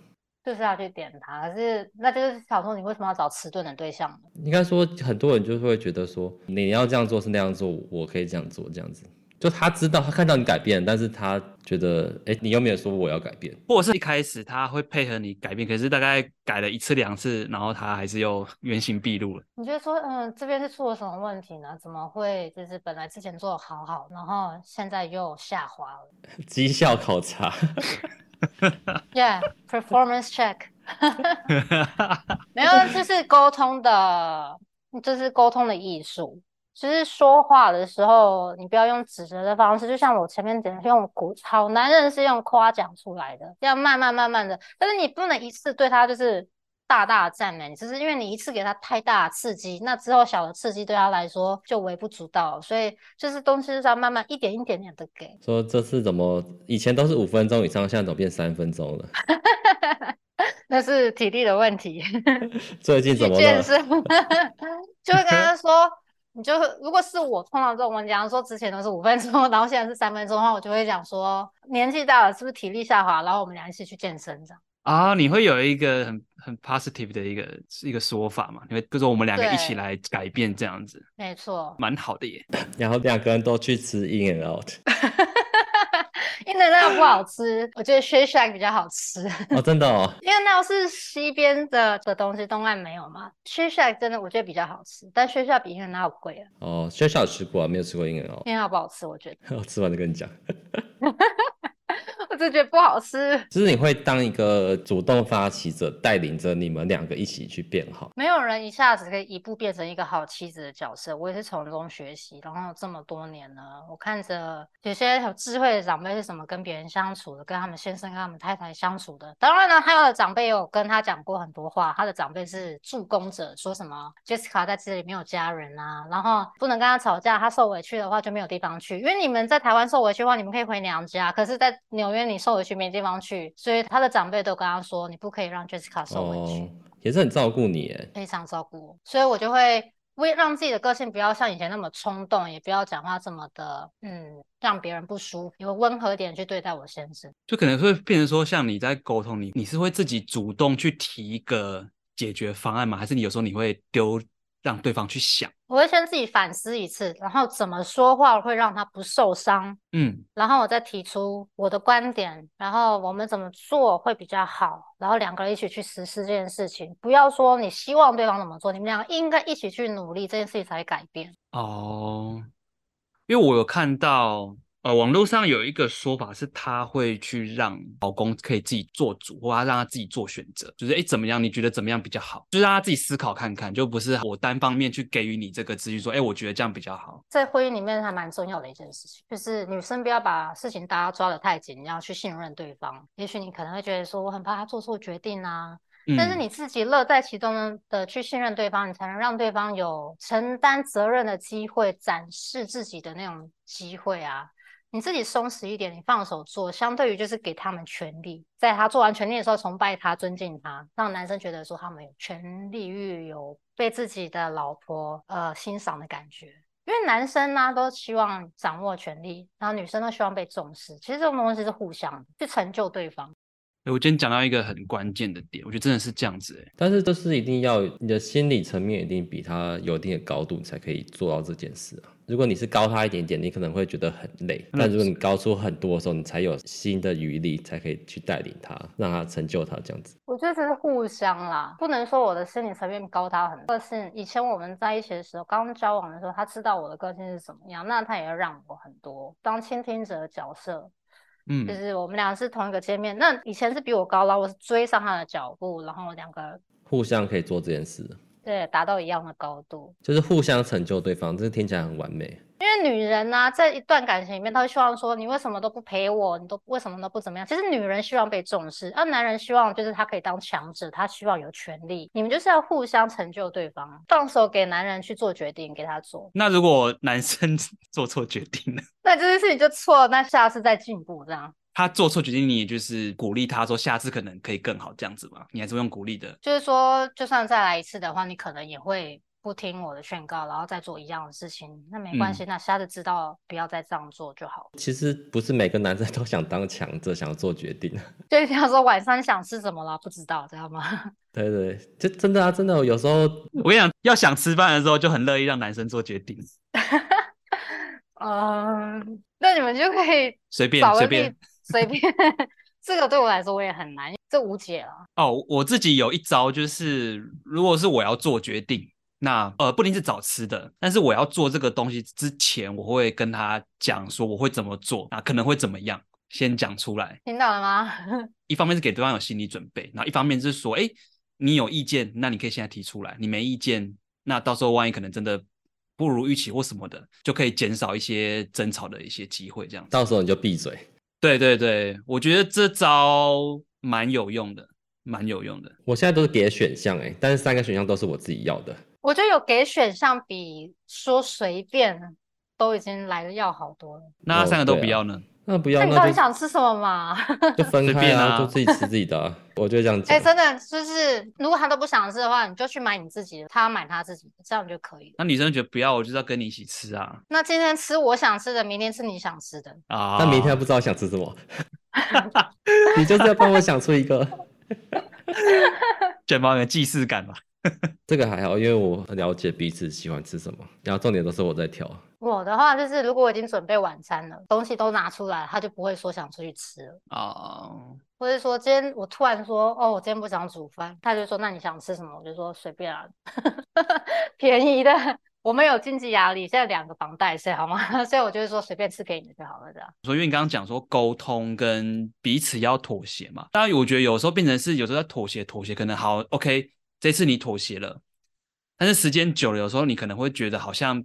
就是要去点他。可是，那就是想说，你为什么要找迟钝的对象呢？应该说，很多人就会觉得说，你要这样做是那样做，我可以这样做，这样子。就他知道，他看到你改变，但是他觉得，哎，你又没有说我要改变，或者是一开始他会配合你改变，可是大概改了一次两次，然后他还是又原形毕露了。你觉得说，嗯，这边是出了什么问题呢？怎么会就是本来之前做的好好，然后现在又下滑了？绩效考察，Yeah，performance check，没有，这是沟通的，这是沟通的艺术。其实说话的时候，你不要用指责的方式，就像我前面讲，用鼓，好男人是用夸奖出来的，要慢慢慢慢的。但是你不能一次对他就是大大的赞美，只是因为你一次给他太大的刺激，那之后小的刺激对他来说就微不足道。所以就是东西是要慢慢一点一点点的给。说这次怎么以前都是五分钟以上，现在怎么变三分钟了？那是体力的问题。最近怎么了？健身 就会跟他说。你就如果是我碰到这种问题，假如说之前都是五分钟，然后现在是三分钟的话，我就会讲说年纪大了是不是体力下滑，然后我们俩一起去健身这样。啊，你会有一个很很 positive 的一个一个说法嘛？因为就是我们两个一起来改变这样子，没错，蛮好的耶。然后两个人都去吃 In and Out。因为那个不好吃，我觉得 Shake Shack 比较好吃。哦，真的哦。因为那是西边的的东西，东岸没有嘛。Shake Shack 真的我觉得比较好吃，但 Shake Shack 比 In and Out 贵啊。哦，Shake Shack 吃过啊，没有吃过 In and Out，In and Out 不好吃，我觉得。我吃完再跟你讲。我就觉得不好吃，就是你会当一个主动发起者，带领着你们两个一起去变好。没有人一下子可以一步变成一个好妻子的角色，我也是从中学习。然后这么多年了，我看着有些有智慧的长辈是怎么跟别人相处的，跟他们先生、跟他们太太相处的。当然呢，他有的长辈有跟他讲过很多话，他的长辈是助攻者，说什么 Jessica 在这里没有家人啊，然后不能跟他吵架，他受委屈的话就没有地方去。因为你们在台湾受委屈的话，你们可以回娘家，可是在纽约。你受委屈没地方去，所以他的长辈都跟他说，你不可以让 Jessica 受委屈。哦，也是很照顾你耶，非常照顾我，所以我就会为让自己的个性不要像以前那么冲动，也不要讲话这么的，嗯，让别人不舒服，有温和点去对待我先生，就可能会变成说，像你在沟通，你你是会自己主动去提一个解决方案吗？还是你有时候你会丢？让对方去想，我会先自己反思一次，然后怎么说话会让他不受伤，嗯，然后我再提出我的观点，然后我们怎么做会比较好，然后两个人一起去实施这件事情，不要说你希望对方怎么做，你们两个应该一起去努力，这件事情才会改变。哦，因为我有看到呃，网络上有一个说法是，他会去让老公可以自己做主，或他让他自己做选择，就是哎，怎么样？你觉得怎么样比较好？就是让他自己思考看看，就不是我单方面去给予你这个资讯，说哎，我觉得这样比较好。在婚姻里面还蛮重要的一件事情，就是女生不要把事情大家抓得太紧，你要去信任对方。也许你可能会觉得说，我很怕他做错决定啊。但是你自己乐在其中的去信任对方，你才能让对方有承担责任的机会，展示自己的那种机会啊。你自己松弛一点，你放手做，相对于就是给他们权利，在他做完权利的时候崇拜他、尊敬他，让男生觉得说他们有权利欲，有被自己的老婆呃欣赏的感觉。因为男生呢都希望掌握权力，然后女生都希望被重视。其实这种东西是互相，去成就对方。我今天讲到一个很关键的点，我觉得真的是这样子哎，但是这是一定要你的心理层面一定比他有一定的高度，你才可以做到这件事啊。如果你是高他一点点，你可能会觉得很累，但如果你高出很多的时候，你才有新的余力，才可以去带领他，让他成就他这样子。我觉得这是互相啦，不能说我的心理层面高他很多。个性以前我们在一起的时候，刚交往的时候，他知道我的个性是怎么样，那他也要让我很多，当倾听者的角色。嗯，就是我们俩是同一个界面。那以前是比我高，然后我是追上他的脚步，然后两个互相可以做这件事，对，达到一样的高度，就是互相成就对方，这听起来很完美。因为女人呢、啊，在一段感情里面，她会希望说，你为什么都不陪我？你都为什么都不怎么样？其实女人希望被重视，而男人希望就是他可以当强者，他希望有权利。你们就是要互相成就对方，放手给男人去做决定，给他做。那如果男生 做错决定呢？那这件事情就错了，那下次再进步这样。他做错决定，你也就是鼓励他说，下次可能可以更好这样子嘛？你还是用鼓励的？就是说，就算再来一次的话，你可能也会。不听我的劝告，然后再做一样的事情，那没关系，嗯、那下次知道不要再这样做就好。其实不是每个男生都想当强者，想要做决定。就一定要说晚上想吃什么了，不知道，知道吗？对对，就真的啊，真的，有时候我跟你讲，要想吃饭的时候，就很乐意让男生做决定。嗯，那你们就可以随便随便随便，这个对我来说我也很难，这无解了。哦，我自己有一招，就是如果是我要做决定。那呃，不一定是找吃的，但是我要做这个东西之前，我会跟他讲说我会怎么做，那可能会怎么样，先讲出来。听到了吗？一方面是给对方有心理准备，然后一方面是说，哎，你有意见，那你可以现在提出来；你没意见，那到时候万一可能真的不如预期或什么的，就可以减少一些争吵的一些机会。这样，到时候你就闭嘴。对对对，我觉得这招蛮有用的，蛮有用的。我现在都是给选项哎，但是三个选项都是我自己要的。我觉得有给选项比说随便都已经来的要好多了。那三个都不要呢？那不要。那你到底想吃什么嘛？就分开啊，就自己吃自己的啊。我就这样讲。哎，真的就是，如果他都不想吃的话，你就去买你自己的，他买他自己的，这样就可以了。那女生觉得不要，我就要跟你一起吃啊。那今天吃我想吃的，明天吃你想吃的啊。那明天不知道想吃什么，你就是要帮我想出一个，卷毛的既视感嘛。这个还好，因为我了解彼此喜欢吃什么，然后重点都是我在挑。我的话就是，如果我已经准备晚餐了，东西都拿出来，他就不会说想出去吃了啊。Oh. 或者说今天我突然说，哦，我今天不想煮饭，他就说那你想吃什么？我就说随便啊，便宜的。我们有经济压力，现在两个房贷是好吗？所以我就是说随便吃给你就好了，这样。所以因为你刚刚讲说沟通跟彼此要妥协嘛，当然我觉得有时候变成是有时候在妥协，妥协可能好 OK。这次你妥协了，但是时间久了，有时候你可能会觉得好像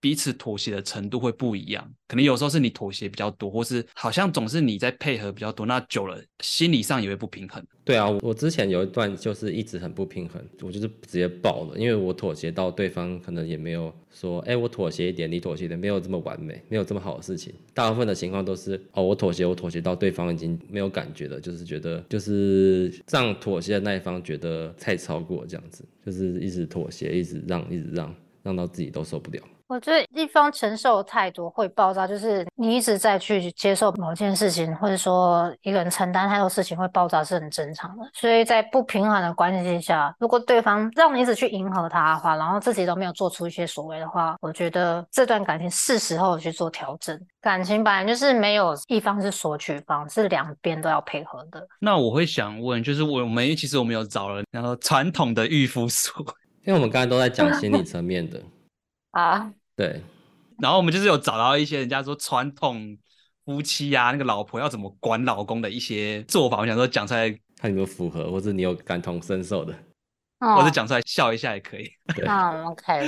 彼此妥协的程度会不一样。可能有时候是你妥协比较多，或是好像总是你在配合比较多，那久了心理上也会不平衡。对啊，我之前有一段就是一直很不平衡，我就是直接爆了，因为我妥协到对方可能也没有说，哎，我妥协一点，你妥协一点，没有这么完美，没有这么好的事情。大部分的情况都是，哦，我妥协，我妥协到对方已经没有感觉了，就是觉得就是让妥协的那一方觉得太超过这样子，就是一直妥协，一直让，一直让，让到自己都受不了。我觉得一方承受太多会爆炸，就是你一直在去接受某件事情，或者说一个人承担太多事情会爆炸是很正常的。所以在不平衡的关系下，如果对方让你一直去迎合他的话，然后自己都没有做出一些所谓的话，我觉得这段感情是时候去做调整。感情本来就是没有一方是索取方，是两边都要配合的。那我会想问，就是我们其实我们有找了然后传统的驭夫术，因为我们刚才都在讲心理层面的啊。对，然后我们就是有找到一些人家说传统夫妻啊，那个老婆要怎么管老公的一些做法，我想说讲出来看有没有符合，或者你有感同身受的，哦、或者讲出来笑一下也可以。对，嗯，OK。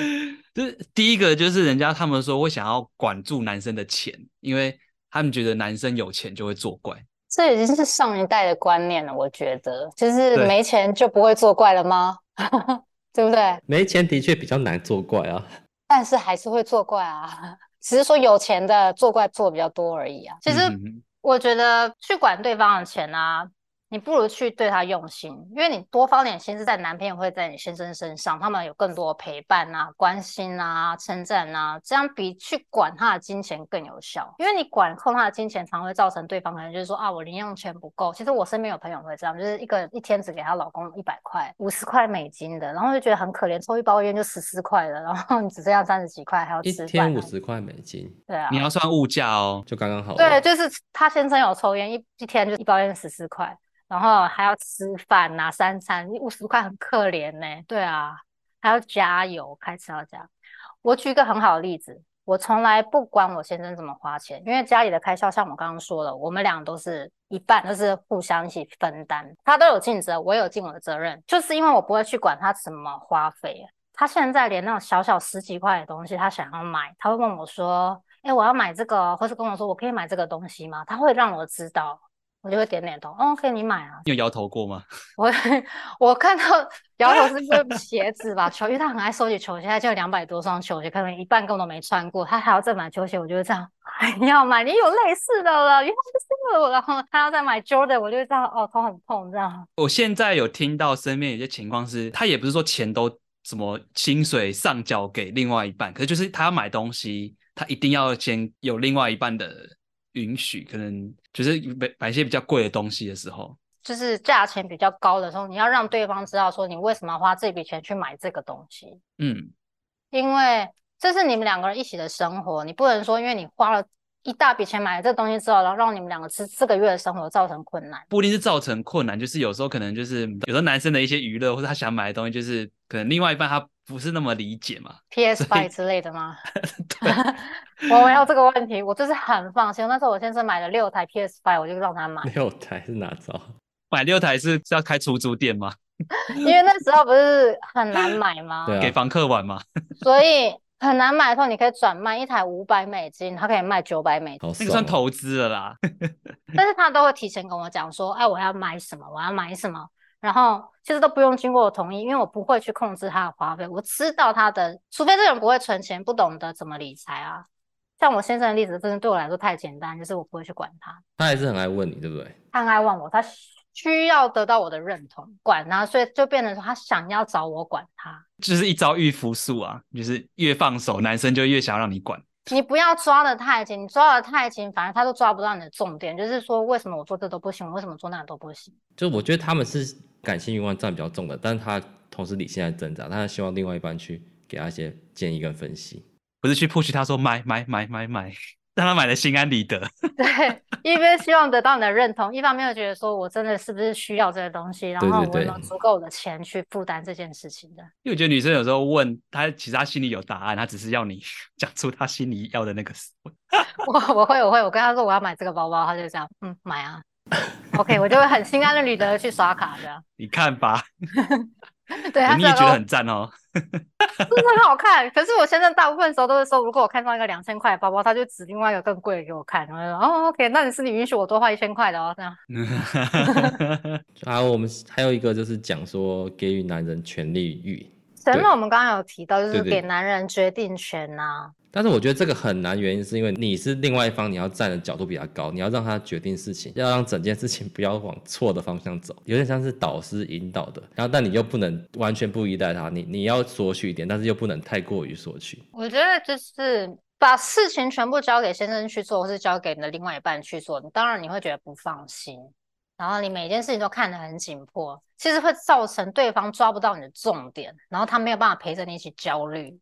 就是第一个就是人家他们说会想要管住男生的钱，因为他们觉得男生有钱就会作怪。这已经是上一代的观念了，我觉得，就是没钱就不会作怪了吗？对，对不对？没钱的确比较难作怪啊，但是还是会作怪啊，只是说有钱的作怪做比较多而已啊。其实我觉得去管对方的钱啊。你不如去对他用心，因为你多放点心思在男朋友或者在你先生身上，他们有更多的陪伴啊、关心啊、称赞啊，这样比去管他的金钱更有效。因为你管控他的金钱，常会造成对方可能就是说啊，我零用钱不够。其实我身边有朋友会这样，就是一个一天只给她老公一百块、五十块美金的，然后就觉得很可怜，抽一包烟就十四块了，然后你只剩下三十几块还要吃饭。一天五十块美金，对啊，你要算物价哦，就刚刚好。对，就是他先生有抽烟，一一天就一包烟十四块。然后还要吃饭呐、三餐五十块很可怜呢。对啊，还要加油，开车要加。我举一个很好的例子，我从来不管我先生怎么花钱，因为家里的开销，像我刚刚说了，我们俩都是一半，都是互相一起分担。他都有尽责，我有尽我的责任，就是因为我不会去管他怎么花费。他现在连那种小小十几块的东西，他想要买，他会问我说：“哎，我要买这个，或是跟我说我可以买这个东西吗？”他会让我知道。我就会点点头，哦，OK，你买啊。你有摇头过吗？我 我看到摇头是个鞋子吧，球，因为他很爱收集球鞋，他就有两百多双球鞋，可能一半根本都没穿过，他还要再买球鞋，我就会这样，你要买，你有类似的了，原来是这个，然后他要再买 Jordan，我就这样，哦，头很痛这样。我现在有听到身边有些情况是，他也不是说钱都什么薪水上缴给另外一半，可是就是他要买东西，他一定要先有另外一半的允许，可能。就是买买一些比较贵的东西的时候，就是价钱比较高的时候，你要让对方知道说你为什么要花这笔钱去买这个东西。嗯，因为这是你们两个人一起的生活，你不能说因为你花了一大笔钱买了这个东西之后，然后让你们两个吃这个月的生活造成困难。不一定是造成困难，就是有时候可能就是有时候男生的一些娱乐或者他想买的东西，就是可能另外一半他不是那么理解嘛，PS Five 之类的吗？对。我没有这个问题，我就是很放心。那时候我先生买了六台 PS Five，我就让他买。六台是哪招？买六台是是要开出租店吗？因为那时候不是很难买吗？对啊，给房客玩吗？所以很难买的时候，你可以转卖一台五百美金，他可以卖九百美金，哦、那个算投资了啦。但是他都会提前跟我讲说，哎，我要买什么，我要买什么，然后其实都不用经过我同意，因为我不会去控制他的花费，我知道他的，除非这个人不会存钱，不懂得怎么理财啊。像我先生的例子，真的对我来说太简单，就是我不会去管他。他还是很爱问你，对不对？他很爱问我，他需要得到我的认同，管他，所以就变成说他想要找我管他，就是一招驭夫术啊，就是越放手，男生就越想让你管。你不要抓得太紧，你抓得太紧，反而他都抓不到你的重点。就是说，为什么我做这都不行，我为什么做那都不行？就我觉得他们是感性欲望占比较重的，但是他同时理性在挣扎，他希望另外一半去给他一些建议跟分析。不是去 push 他说买买买买买，让他买的心安理得。对，一边希望得到你的认同，一方面又觉得说我真的是不是需要这个东西，然后我有足够的钱去负担这件事情的。因为我觉得女生有时候问她，其实她心里有答案，她只是要你讲出她心里要的那个。我我会我会，我跟她说我要买这个包包，她就这样，嗯，买啊。OK，我就会很心安理得的去刷卡这样。你看吧。对，他你也觉得很赞哦，真的很好看。可是我现在大部分时候都是说，如果我看上一个两千块的包包，他就指另外一个更贵的给我看。然后说哦，OK，那你是你允许我多花一千块的哦，这样。还有我们还有一个就是讲说，给予男人权利欲。前面我们刚刚有提到，就是给男人决定权呐、啊。但是我觉得这个很难，原因是因为你是另外一方，你要站的角度比较高，你要让他决定事情，要让整件事情不要往错的方向走，有点像是导师引导的。然后，但你又不能完全不依赖他，你你要索取一点，但是又不能太过于索取。我觉得就是把事情全部交给先生去做，或是交给你的另外一半去做，你当然你会觉得不放心，然后你每件事情都看得很紧迫，其实会造成对方抓不到你的重点，然后他没有办法陪着你一起焦虑。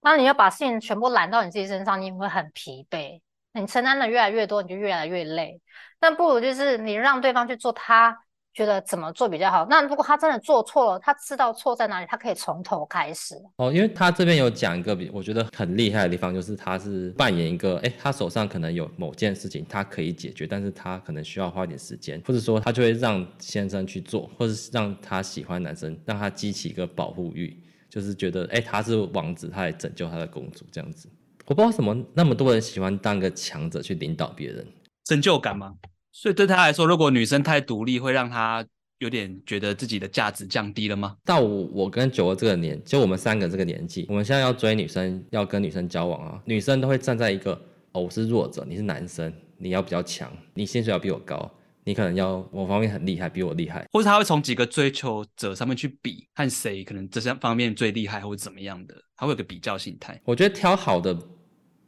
那你要把事情全部揽到你自己身上，你会很疲惫。你承担的越来越多，你就越来越累。那不如就是你让对方去做他觉得怎么做比较好。那如果他真的做错了，他知道错在哪里，他可以从头开始。哦，因为他这边有讲一个比我觉得很厉害的地方，就是他是扮演一个，哎，他手上可能有某件事情，他可以解决，但是他可能需要花一点时间，或者说他就会让先生去做，或者是让他喜欢男生，让他激起一个保护欲，就是觉得，哎，他是王子，他来拯救他的公主这样子。我不知道为什么那么多人喜欢当个强者去领导别人，成就感吗？所以对他来说，如果女生太独立，会让他有点觉得自己的价值降低了吗？到我我跟九儿这个年，就我们三个这个年纪，我们现在要追女生，要跟女生交往啊，女生都会站在一个哦，我是弱者，你是男生，你要比较强，你薪水要比我高，你可能要某方面很厉害，比我厉害，或者他会从几个追求者上面去比，看谁可能这些方面最厉害，或者怎么样的，他会有个比较心态。我觉得挑好的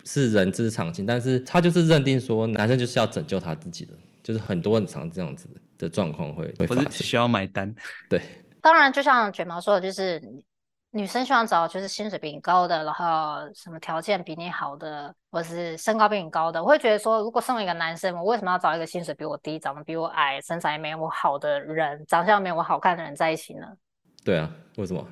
是人之常情，但是他就是认定说男生就是要拯救他自己的。就是很多很常这样子的状况会会发生，需要买单。对，当然就像卷毛说的，就是女生希望找就是薪水比你高的，然后什么条件比你好的，或是身高比你高的。我会觉得说，如果身为一个男生，我为什么要找一个薪水比我低、长得比我矮、身材没有我好的人、长相没有我好看的人在一起呢？对啊，为什么？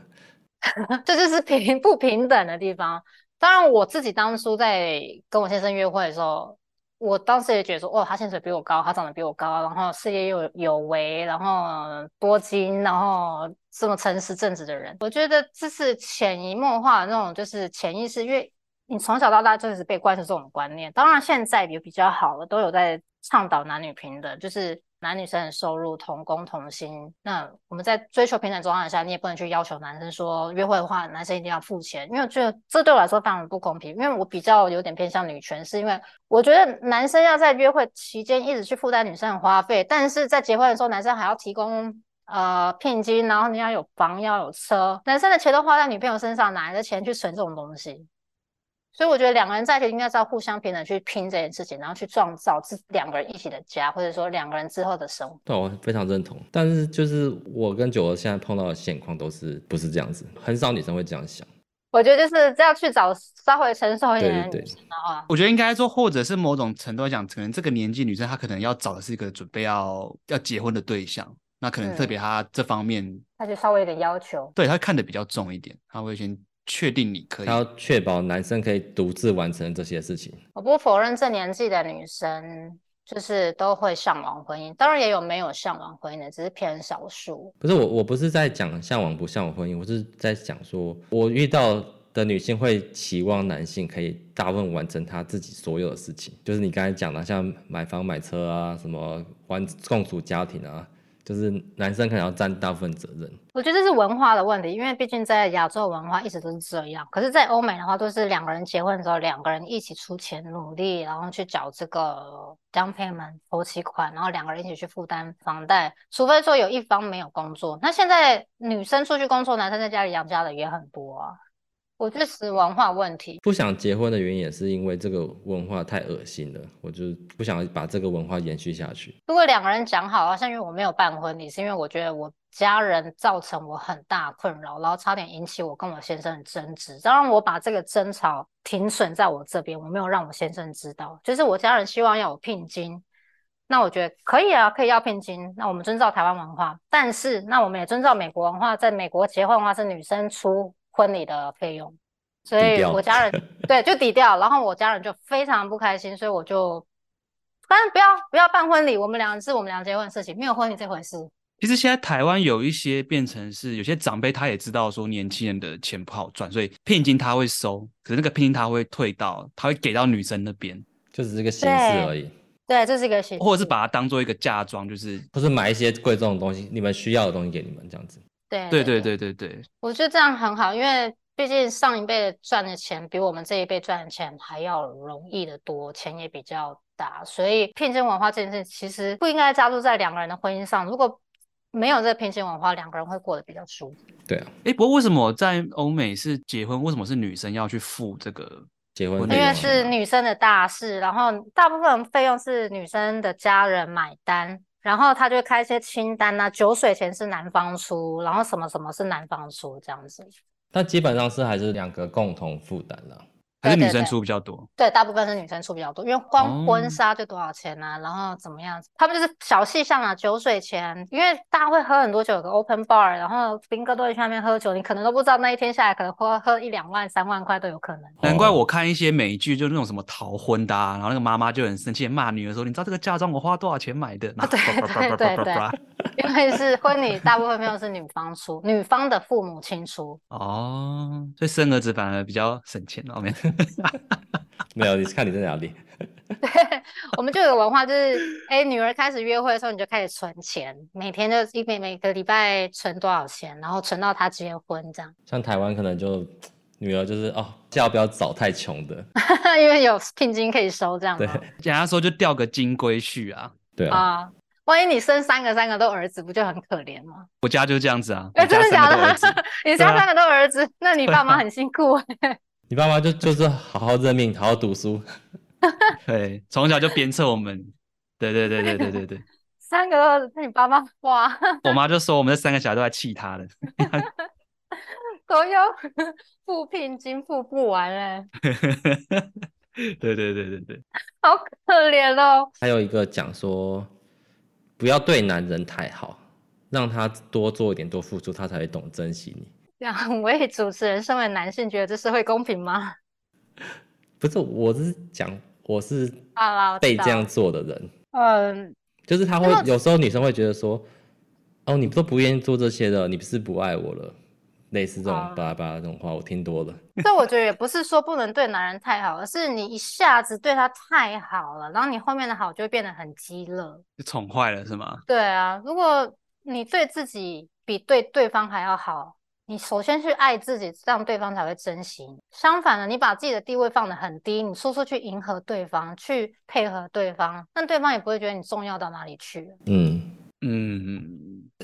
这 就是平不平等的地方。当然，我自己当初在跟我先生约会的时候。我当时也觉得说，哦，他薪水比我高，他长得比我高，然后事业又有为，然后多金，然后这么诚实正直的人，我觉得这是潜移默化的那种，就是潜意识，因为你从小到大就是被灌输这种观念。当然现在也比较好了，都有在倡导男女平等，就是。男女生的收入同工同薪，那我们在追求平等状态下，你也不能去要求男生说约会的话，男生一定要付钱，因为我觉得这对我来说非常不公平。因为我比较有点偏向女权，是因为我觉得男生要在约会期间一直去负担女生的花费，但是在结婚的时候，男生还要提供呃聘金，然后你要有房要有车，男生的钱都花在女朋友身上，哪来的钱去存这种东西？所以我觉得两个人在一起应该是要互相平等去拼这件事情，然后去创造自两个人一起的家，或者说两个人之后的生活。对，我非常认同。但是就是我跟九儿现在碰到的现况都是不是这样子，很少女生会这样想。我觉得就是这样去找稍微成熟一点的女生的话，我觉得应该说，或者是某种程度来讲，可能这个年纪女生她可能要找的是一个准备要要结婚的对象，那可能特别她这方面，她就稍微有点要求，对她看的比较重一点，她会先。确定你可以，他要确保男生可以独自完成这些事情。我不否认这年纪的女生就是都会向往婚姻，当然也有没有向往婚姻的，只是偏少数。不是我，我不是在讲向往不向往婚姻，我是在讲说，我遇到的女性会期望男性可以大部分完成他自己所有的事情，就是你刚才讲的，像买房买车啊，什么完共组家庭啊。就是男生可能要占大部分责任，我觉得这是文化的问题，因为毕竟在亚洲文化一直都是这样。可是，在欧美的话，都是两个人结婚的时候，两个人一起出钱努力，然后去缴这个 down payment 头期款，然后两个人一起去负担房贷。除非说有一方没有工作，那现在女生出去工作，男生在家里养家的也很多啊。我觉得是文化问题，不想结婚的原因也是因为这个文化太恶心了，我就不想把这个文化延续下去。如果两个人讲好啊，像因为我没有办婚礼，是因为我觉得我家人造成我很大困扰，然后差点引起我跟我先生的争执。当然我把这个争吵停损在我这边，我没有让我先生知道，就是我家人希望要有聘金，那我觉得可以啊，可以要聘金，那我们遵照台湾文化，但是那我们也遵照美国文化，在美国结婚的话是女生出。婚礼的费用，所以我家人 对就抵掉，然后我家人就非常不开心，所以我就反正不要不要办婚礼，我们俩是我们俩结婚的事情，没有婚礼这回事。其实现在台湾有一些变成是有些长辈他也知道说年轻人的钱不好赚，所以聘金他会收，可是那个聘金他会退到，他会给到女生那边，就是这个形式而已。对，这是一个形式，或者是把它当做一个嫁妆，就是不是买一些贵重的东西，你们需要的东西给你们这样子。对对对对对对，我觉得这样很好，因为毕竟上一辈赚的钱比我们这一辈赚的钱还要容易得多，钱也比较大，所以聘金文化这件事其实不应该加入在两个人的婚姻上。如果没有这个聘金文化，两个人会过得比较舒服。对啊，哎，不过为什么在欧美是结婚，为什么是女生要去付这个结婚？因为是女生的大事，然后大部分费用是女生的家人买单。然后他就开一些清单呐、啊，酒水钱是男方出，然后什么什么是男方出这样子。但基本上是还是两个共同负担了。还是女生出比较多？对，对，对，大部分是女生出比较多，因为光婚纱就多少钱啊？哦、然后怎么样子？他们就是小细项啊，酒水钱，因为大家会喝很多酒，有个 open bar，然后兵哥都会去那边喝酒，你可能都不知道那一天下来可能喝喝一两万、三万块都有可能。难怪我看一些美剧，就那种什么逃婚的、啊，然后那个妈妈就很生气的骂女儿说：“你知道这个嫁妆我花多少钱买的？”对对对对，因为是婚礼，大部分费用是女方出，女方的父母亲出。哦，所以生儿子反而比较省钱哦。没 有，你是看你在哪里？对，我们就有文化，就是哎，女儿开始约会的时候，你就开始存钱，每天就一每每个礼拜存多少钱，然后存到她结婚这样。像台湾可能就女儿就是哦，要不要找太穷的，因为有聘金可以收这样。对，简单说就钓个金龟婿啊。对啊。啊，万一你生三个，三个都儿子，不就很可怜吗？我家就这样子啊。哎，真的假的？你家三个都儿子，那你爸妈很辛苦哎。你爸妈就就是好好认命，好好读书，对，从小就鞭策我们，对对对对对对对。三个儿子，那你爸妈哇？我妈就说我们这三个小孩都在气他的，都要付聘金付不完哎。对对对对对，好可怜哦。还有一个讲说，不要对男人太好，让他多做一点，多付出，他才会懂珍惜你。两位主持人，身为男性，觉得这社会公平吗？不是，我是讲，我是被这样做的人。嗯，就是他会有时候女生会觉得说，哦，你都不愿意做这些的，你不是不爱我了？类似这种巴拉巴拉这种话，我听多了。这我觉得也不是说不能对男人太好，而是你一下子对他太好了，然后你后面的好就会变得很鸡肋，就宠坏了是吗？对啊，如果你对自己比对对方还要好。你首先去爱自己，这样对方才会珍惜你。相反的，你把自己的地位放得很低，你处处去迎合对方，去配合对方，那对方也不会觉得你重要到哪里去。嗯嗯，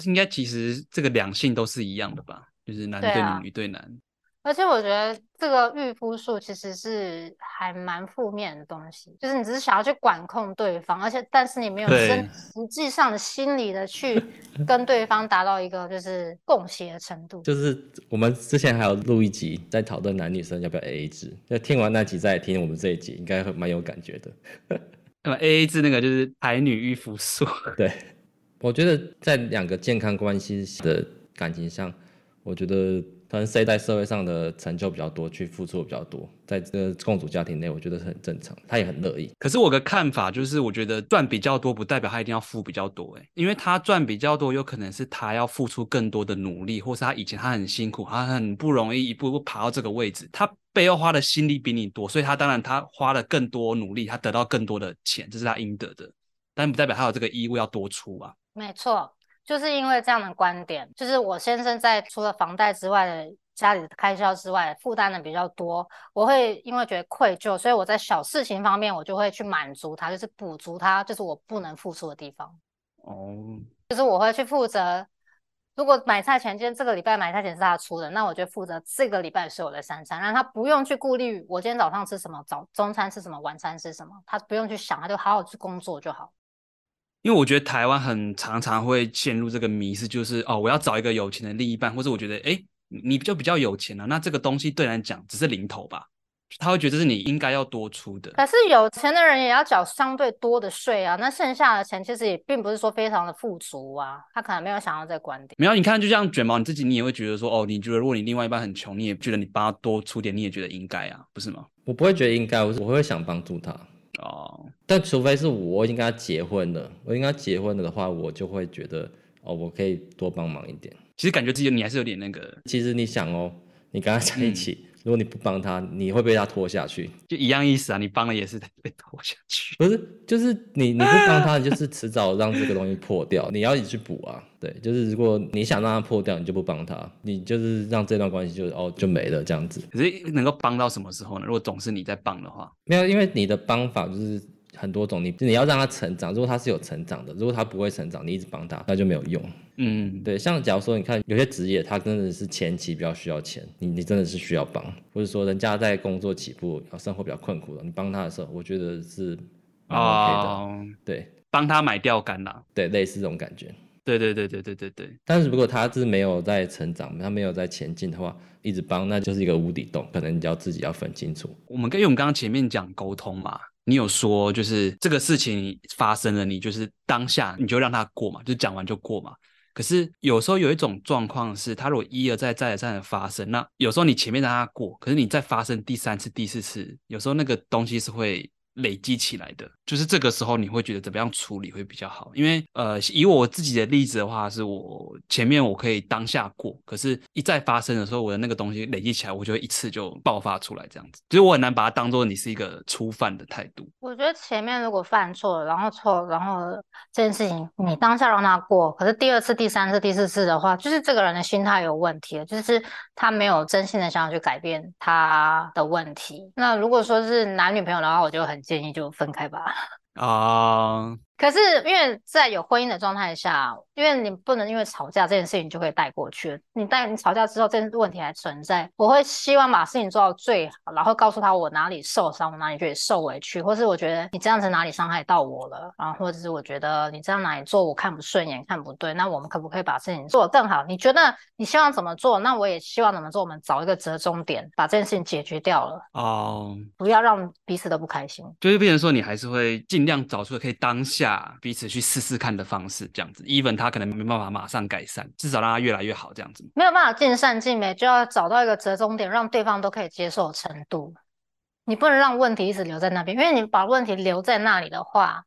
应该其实这个两性都是一样的吧，就是男对女，女对男。而且我觉得这个御夫术其实是还蛮负面的东西，就是你只是想要去管控对方，而且但是你没有真实际上的心理的去跟对方达到一个就是共协的程度。就是我们之前还有录一集在讨论男女生要不要 AA 制，那听完那集再听我们这一集，应该会蛮有感觉的。那么 AA 制那个就是台女御夫术。对，我觉得在两个健康关系的感情上，我觉得。可能谁在社会上的成就比较多，去付出比较多，在这个共组家庭内，我觉得是很正常，他也很乐意。可是我的看法就是，我觉得赚比较多不代表他一定要付比较多，哎，因为他赚比较多，有可能是他要付出更多的努力，或是他以前他很辛苦，他很不容易一步步爬到这个位置，他背后花的心力比你多，所以他当然他花了更多努力，他得到更多的钱，这是他应得的，但不代表他有这个义务要多出啊。没错。就是因为这样的观点，就是我先生在除了房贷之外的家里的开销之外，负担的比较多。我会因为觉得愧疚，所以我在小事情方面，我就会去满足他，就是补足他，就是我不能付出的地方。哦，就是我会去负责，如果买菜钱，今天这个礼拜买菜钱是他出的，那我就负责这个礼拜所有的三餐，让他不用去顾虑我今天早上吃什么，早中餐吃什么，晚餐吃什么，他不用去想，他就好好去工作就好。因为我觉得台湾很常常会陷入这个迷思，就是哦，我要找一个有钱的另一半，或者我觉得，哎，你就比较有钱了，那这个东西对人来讲只是零头吧，他会觉得这是你应该要多出的。可是有钱的人也要缴相对多的税啊，那剩下的钱其实也并不是说非常的富足啊，他可能没有想到这个观点。没有，你看，就像卷毛你自己，你也会觉得说，哦，你觉得如果你另外一半很穷，你也觉得你帮他多出点，你也觉得应该啊，不是吗？我不会觉得应该，我我会想帮助他。哦，但除非是我已经跟他结婚了，我已经跟他结婚了的话，我就会觉得哦，我可以多帮忙一点。其实感觉自己你还是有点那个。其实你想哦，你跟他在一起。嗯如果你不帮他，你会被他拖下去，就一样意思啊。你帮了也是被拖下去，不是？就是你你不帮他，你就是迟早让这个东西破掉。你要一直去补啊，对，就是如果你想让它破掉，你就不帮他，你就是让这段关系就哦就没了这样子。可是能够帮到什么时候呢？如果总是你在帮的话，没有，因为你的帮法就是。很多种，你你要让他成长。如果他是有成长的，如果他不会成长，你一直帮他，那就没有用。嗯，对。像假如说，你看有些职业，他真的是前期比较需要钱，你你真的是需要帮，或者说人家在工作起步，生活比较困苦了，你帮他的时候，我觉得是 OK 的。哦、对，帮他买钓竿啦，对，类似这种感觉。对对对对对对对。但是如果他是没有在成长，他没有在前进的话，一直帮，那就是一个无底洞，可能你要自己要分清楚。我们跟因为我们刚刚前面讲沟通嘛，你有说就是这个事情发生了，你就是当下你就让他过嘛，就讲完就过嘛。可是有时候有一种状况是，他如果一而再再而三的发生，那有时候你前面让他过，可是你再发生第三次、第四次，有时候那个东西是会累积起来的。就是这个时候你会觉得怎么样处理会比较好？因为呃，以我自己的例子的话，是我前面我可以当下过，可是一再发生的时候，我的那个东西累积起来，我就会一次就爆发出来，这样子。所以我很难把它当做你是一个初犯的态度。我觉得前面如果犯错，然后错，然后这件事情你当下让他过，可是第二次、第三次、第四次的话，就是这个人的心态有问题了，就是他没有真心的想要去改变他的问题。那如果说是男女朋友的话，我就很建议就分开吧。啊。可是，因为在有婚姻的状态下，因为你不能因为吵架这件事情就可以带过去。你带你吵架之后，这件问题还存在，我会希望把事情做到最好，然后告诉他我哪里受伤，我哪里觉得受委屈，或是我觉得你这样子哪里伤害到我了，然后或者是我觉得你这样哪里做我看不顺眼，看不对，那我们可不可以把事情做得更好？你觉得你希望怎么做？那我也希望怎么做？我们找一个折中点，把这件事情解决掉了。哦，uh, 不要让彼此都不开心。就是变成说，你还是会尽量找出可以当下。彼此去试试看的方式，这样子，even 他可能没办法马上改善，至少让他越来越好，这样子。没有办法尽善尽美，就要找到一个折中点，让对方都可以接受的程度。你不能让问题一直留在那边，因为你把问题留在那里的话，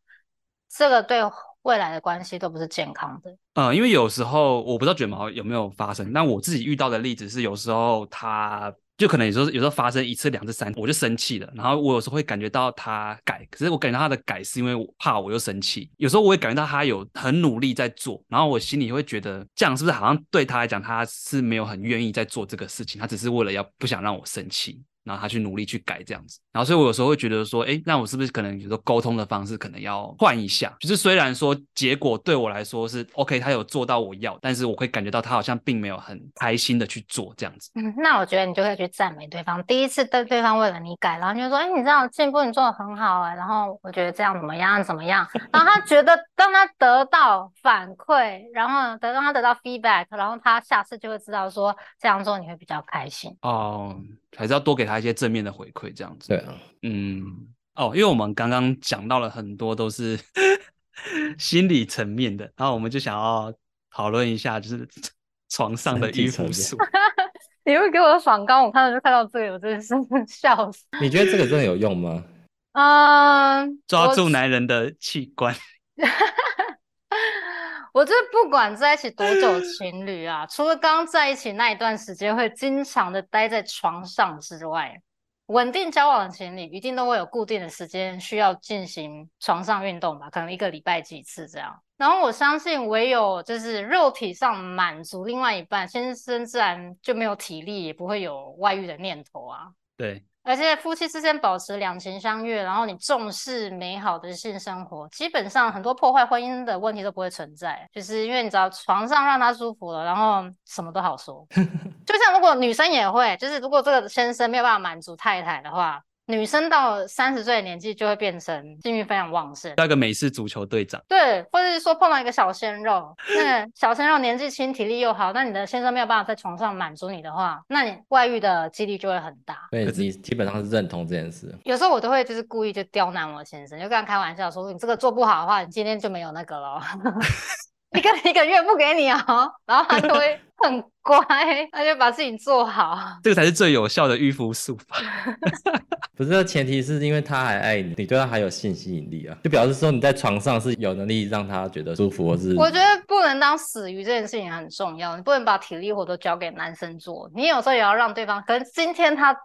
这个对未来的关系都不是健康的。呃，因为有时候我不知道卷毛有没有发生，但我自己遇到的例子是，有时候他。就可能有时候有时候发生一次两次三次，我就生气了。然后我有时候会感觉到他改，可是我感觉到他的改是因为我怕我又生气。有时候我会感觉到他有很努力在做，然后我心里会觉得这样是不是好像对他来讲他是没有很愿意在做这个事情，他只是为了要不想让我生气。然后他去努力去改这样子，然后所以我有时候会觉得说，哎，那我是不是可能有时候沟通的方式可能要换一下？就是虽然说结果对我来说是 OK，他有做到我要，但是我会感觉到他好像并没有很开心的去做这样子。嗯，那我觉得你就可以去赞美对方。第一次对对方为了你改，然后你就说，哎，你这样进步，你做的很好哎。然后我觉得这样怎么样怎么样？然后他觉得，当他得到反馈，然后等他得到 feedback，然后他下次就会知道说这样做你会比较开心。哦。还是要多给他一些正面的回馈，这样子。对啊，嗯，哦，因为我们刚刚讲到了很多都是 心理层面的，然后我们就想要讨论一下，就是 床上的衣服术。你会给我的访纲，我看到就看到这个，我真的是笑死。你觉得这个真的有用吗？嗯，抓住男人的器官。我觉得不管在一起多久，情侣啊，除了刚在一起那一段时间会经常的待在床上之外，稳定交往的情侣一定都会有固定的时间需要进行床上运动吧，可能一个礼拜几次这样。然后我相信，唯有就是肉体上满足另外一半，先生自然就没有体力，也不会有外遇的念头啊。对。而且夫妻之间保持两情相悦，然后你重视美好的性生活，基本上很多破坏婚姻的问题都不会存在。就是因为你知道床上让他舒服了，然后什么都好说。就像如果女生也会，就是如果这个先生没有办法满足太太的话。女生到三十岁的年纪就会变成性欲非常旺盛，那个美式足球队长，对，或者是说碰到一个小鲜肉，那小鲜肉年纪轻，体力又好，那你的先生没有办法在床上满足你的话，那你外遇的几率就会很大。对，你基本上是认同这件事。有时候我都会就是故意就刁难我先生，就跟他开玩笑说，你这个做不好的话，你今天就没有那个了。一个一个月不给你哦，然后他就会很乖，他就把事情做好。这个才是最有效的迂腐术法。不是，前提是因为他还爱你，你对他还有性吸引力啊，就表示说你在床上是有能力让他觉得舒服，或是我觉得不能当死鱼这件事情很重要，你不能把体力活都交给男生做，你有时候也要让对方。可能今天他。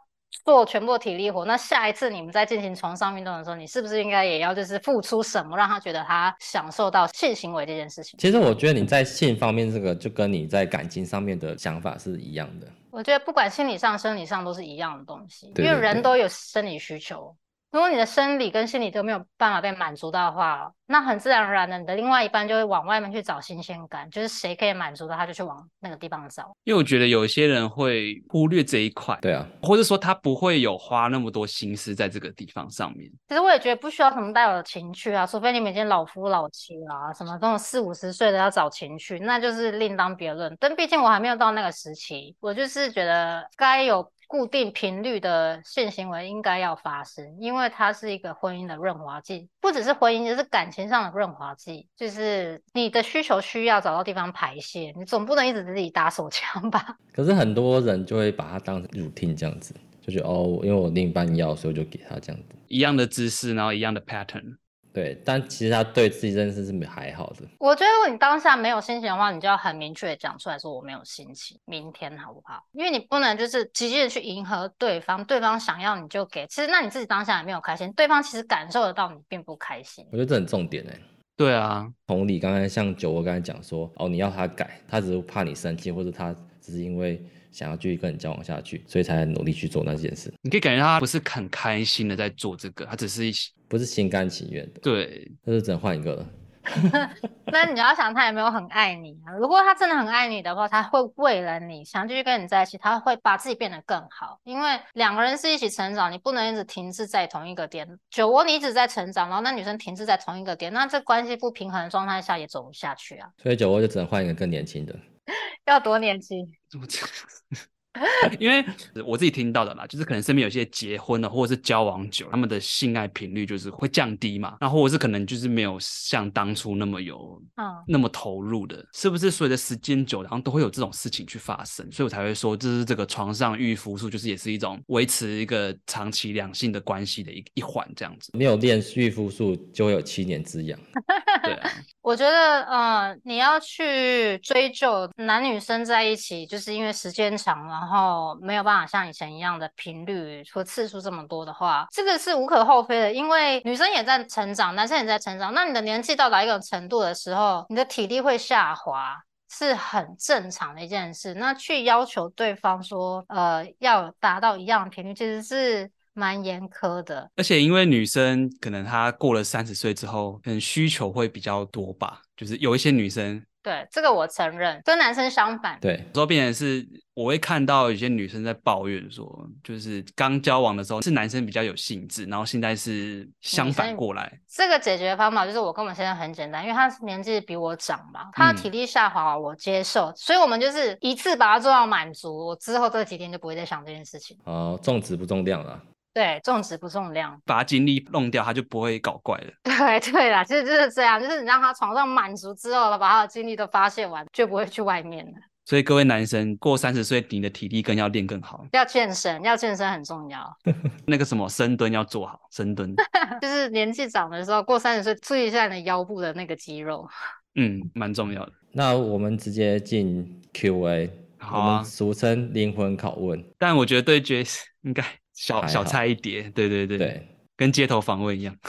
做全部体力活，那下一次你们在进行床上运动的时候，你是不是应该也要就是付出什么，让他觉得他享受到性行为这件事情？其实我觉得你在性方面这个，就跟你在感情上面的想法是一样的。我觉得不管心理上、生理上都是一样的东西，对对对，因为人都有生理需求。如果你的生理跟心理都没有办法被满足到的话，那很自然而然的，你的另外一半就会往外面去找新鲜感，就是谁可以满足的，他就去往那个地方找。因为我觉得有些人会忽略这一块，对啊，或者说他不会有花那么多心思在这个地方上面。其实我也觉得不需要什么带有的情趣啊，除非你们已经老夫老妻啊，什么这种四五十岁的要找情趣，那就是另当别论。但毕竟我还没有到那个时期，我就是觉得该有。固定频率的性行为应该要发生，因为它是一个婚姻的润滑剂，不只是婚姻，也是感情上的润滑剂。就是你的需求需要找到地方排泄，你总不能一直自己打手枪吧？可是很多人就会把它当成 routine 这样子，就觉得哦，因为我另一半要，所以我就给他这样子，一样的姿势，然后一样的 pattern。对，但其实他对自己认识是还好的。我觉得，如果你当下没有心情的话，你就要很明确的讲出来说我没有心情，明天好不好？因为你不能就是急急的去迎合对方，对方想要你就给。其实那你自己当下也没有开心，对方其实感受得到你并不开心。我觉得这很重点哎。对啊，同理，刚才像酒窝刚才讲说，哦，你要他改，他只是怕你生气，或者他只是因为。想要继续跟你交往下去，所以才努力去做那件事。你可以感觉他不是很开心的在做这个，他只是不是心甘情愿的。对，那就只能换一个了。那你要想，他有没有很爱你啊？如果他真的很爱你的话，他会为了你想继续跟你在一起，他会把自己变得更好。因为两个人是一起成长，你不能一直停滞在同一个点。酒窝你一直在成长，然后那女生停滞在同一个点，那这关系不平衡的状态下也走不下去啊。所以酒窝就只能换一个更年轻的。要多年轻？因为我自己听到的啦，就是可能身边有些结婚了或者是交往久，他们的性爱频率就是会降低嘛，那或者是可能就是没有像当初那么有，嗯，那么投入的，是不是？随着时间久，然后都会有这种事情去发生，所以我才会说，这是这个床上驭夫术，就是也是一种维持一个长期两性的关系的一一环，这样子。没有练驭夫术，就会有七年之痒。对啊，我觉得，嗯，你要去追究男女生在一起，就是因为时间长了。然后没有办法像以前一样的频率和次数这么多的话，这个是无可厚非的，因为女生也在成长，男生也在成长。那你的年纪到达一个程度的时候，你的体力会下滑，是很正常的一件事。那去要求对方说，呃，要达到一样的频率，其实是蛮严苛的。而且因为女生可能她过了三十岁之后，可能需求会比较多吧，就是有一些女生。对，这个我承认，跟男生相反。对，有时候变成是，我会看到有些女生在抱怨说，就是刚交往的时候是男生比较有兴致，然后现在是相反过来。这个解决方法就是我跟我先生很简单，因为他年纪比我长嘛，他的体力下滑我接受，嗯、所以我们就是一次把他做到满足，我之后这几天就不会再想这件事情。哦，重质不重量了。对，重质不重量，把他精力弄掉，他就不会搞怪了。对对啦，其实就是这样，就是你让他床上满足之后了，把他的精力都发泄完，就不会去外面了。所以各位男生过三十岁，你的体力更要练更好，要健身，要健身很重要。那个什么深蹲要做好，深蹲 就是年纪长的时候，过三十岁注意一下你的腰部的那个肌肉。嗯，蛮重要的。那我们直接进 Q&A，好啊，俗称灵魂拷问。但我觉得对 Jesse 应该。小小菜一碟，对对对对，跟街头访问一样。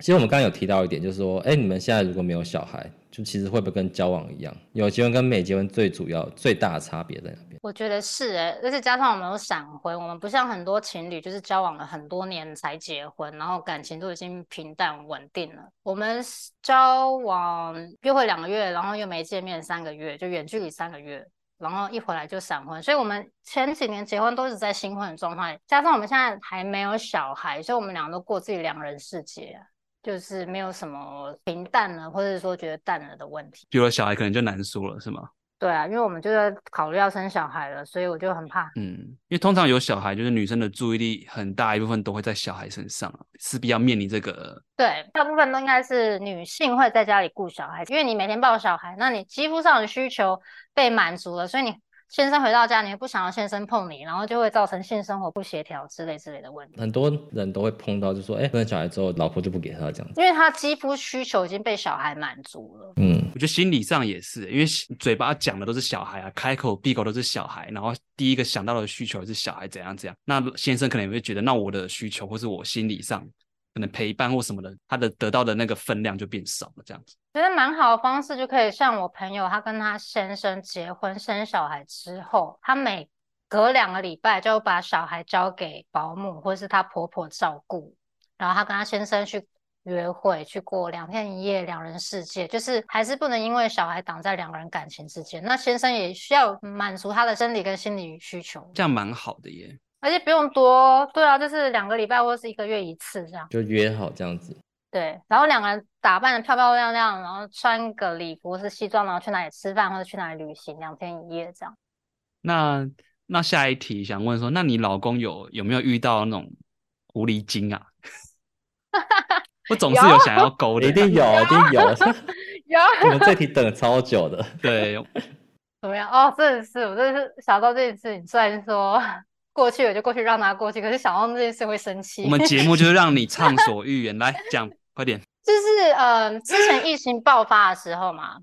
其实我们刚刚有提到一点，就是说，哎，你们现在如果没有小孩，就其实会不会跟交往一样？有结婚跟没结婚最主要最大的差别在哪边？我觉得是哎，而且加上我们有闪婚，我们不像很多情侣，就是交往了很多年才结婚，然后感情都已经平淡稳定了。我们交往约会两个月，然后又没见面三个月，就远距离三个月。然后一回来就闪婚，所以我们前几年结婚都是在新婚的状态，加上我们现在还没有小孩，所以我们两个都过自己两人世界，就是没有什么平淡了，或者说觉得淡了的问题。有了小孩可能就难说了，是吗？对啊，因为我们就在考虑要生小孩了，所以我就很怕。嗯，因为通常有小孩，就是女生的注意力很大一部分都会在小孩身上，势必要面临这个。对，大部分都应该是女性会在家里顾小孩，因为你每天抱小孩，那你肌肤上的需求被满足了，所以你。先生回到家，你也不想要先生碰你，然后就会造成性生活不协调之类之类的问题。很多人都会碰到，就说，哎，生小孩之后，老婆就不给他这样，因为他肌肤需求已经被小孩满足了。嗯，我觉得心理上也是，因为嘴巴讲的都是小孩啊，开口闭口都是小孩，然后第一个想到的需求是小孩怎样怎样。那先生可能也会觉得，那我的需求或是我心理上。可能陪伴或什么的，他的得到的那个分量就变少了，这样子。觉得蛮好的方式，就可以像我朋友，他跟他先生结婚生小孩之后，他每隔两个礼拜就把小孩交给保姆或是他婆婆照顾，然后他跟他先生去约会，去过两天一夜两人世界，就是还是不能因为小孩挡在两个人感情之间。那先生也需要满足他的生理跟心理需求，这样蛮好的耶。而且不用多，对啊，就是两个礼拜或是一个月一次这样，就约好这样子。对，然后两个人打扮得漂漂亮亮，然后穿个礼服是西装，然后去哪里吃饭或者去哪里旅行，两天一夜这样。那那下一题想问说，那你老公有有没有遇到那种狐狸精啊？我总是有想要勾的，一定有，一定有。有，我们这题等了超久的。对，怎么样？哦，真的是，我真的是想到这件事情，虽然说过去我就过去，让他过去，可是想到这件事会生气。我们节目就是让你 畅所欲言，来讲，快点。就是呃，之前疫情爆发的时候嘛，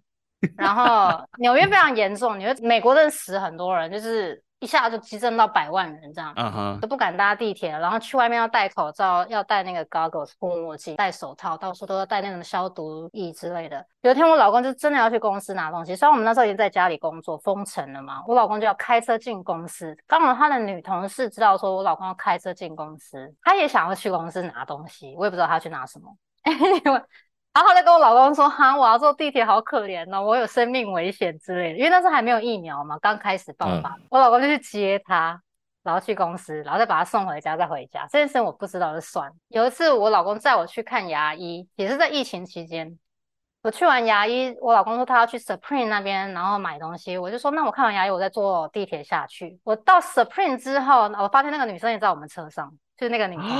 然后纽约非常严重，纽约美国真的死很多人，就是。一下就激增到百万人这样，嗯哼，都不敢搭地铁，然后去外面要戴口罩，要戴那个 goggles 护目镜，戴手套，到处都要戴那种消毒液之类的。有一天我老公就真的要去公司拿东西，虽然我们那时候已经在家里工作，封城了嘛，我老公就要开车进公司。刚好他的女同事知道说我老公要开车进公司，他也想要去公司拿东西，我也不知道他去拿什么。然后他就跟我老公说：“哈，我要坐地铁，好可怜哦，我有生命危险之类的。因为那时候还没有疫苗嘛，刚开始爆发。我老公就去接他，然后去公司，然后再把他送回家，再回家。这件事我不知道就算。有一次我老公载我去看牙医，也是在疫情期间。我去完牙医，我老公说他要去 Supreme 那边，然后买东西。我就说那我看完牙医，我再坐地铁下去。我到 Supreme 之后，我发现那个女生也在我们车上。”就是那个女同事，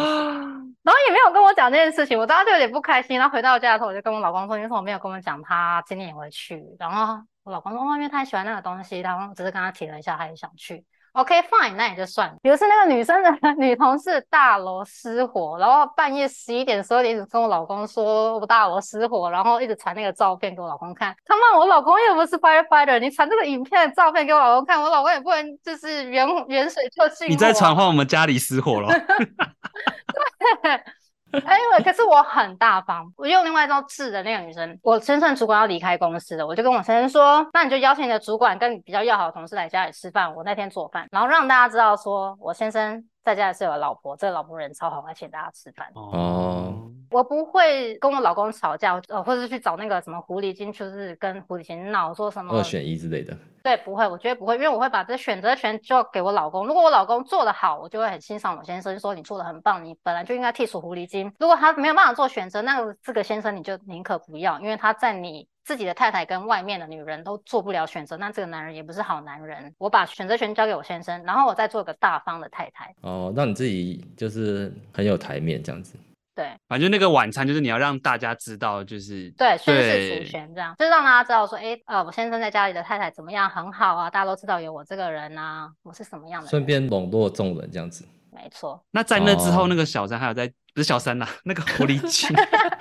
然后也没有跟我讲这件事情，我当时就有点不开心。然后回到家的时候，我就跟我老公说，因为我没有跟我讲他今天也会去。然后我老公说，哦，因为他喜欢那个东西，然后只是跟他提了一下，他也想去。OK，fine，okay，那也就算了。比如是那个女生的 女同事大楼失火，然后半夜十一点、十二点一直跟我老公说我大楼失火，然后一直传那个照片给我老公看。他妈，我老公又不是 firefighter，你传这个影片的照片给我老公看，我老公也不能就是远远水救近火。你在传唤我们家里失火了。对。哎，因为可是我很大方，我用另外一招治的那个女生，我先生主管要离开公司了，我就跟我先生说，那你就邀请你的主管跟你比较要好的同事来家里吃饭，我那天做饭，然后让大家知道说我先生在家也是有老婆，这个老婆人超好，还请大家吃饭。哦。我不会跟我老公吵架，呃，或者是去找那个什么狐狸精，就是跟狐狸精闹，说什么二选一之类的。对，不会，我绝对不会，因为我会把这选择权交给我老公。如果我老公做得好，我就会很欣赏我先生，说你做的很棒，你本来就应该剔除狐狸精。如果他没有办法做选择，那个这个先生你就宁可不要，因为他在你自己的太太跟外面的女人都做不了选择，那这个男人也不是好男人。我把选择权交给我先生，然后我再做个大方的太太。哦，让你自己就是很有台面这样子。对，反正那个晚餐就是你要让大家知道，就是对宣誓主权这样，就是让大家知道说，哎，呃，我先生在家里的太太怎么样，很好啊，大家都知道有我这个人啊，我是什么样的人，顺便笼络众人这样子。没错。那在那之后，那个小三还有在，不是小三呐，那个狐狸精，那个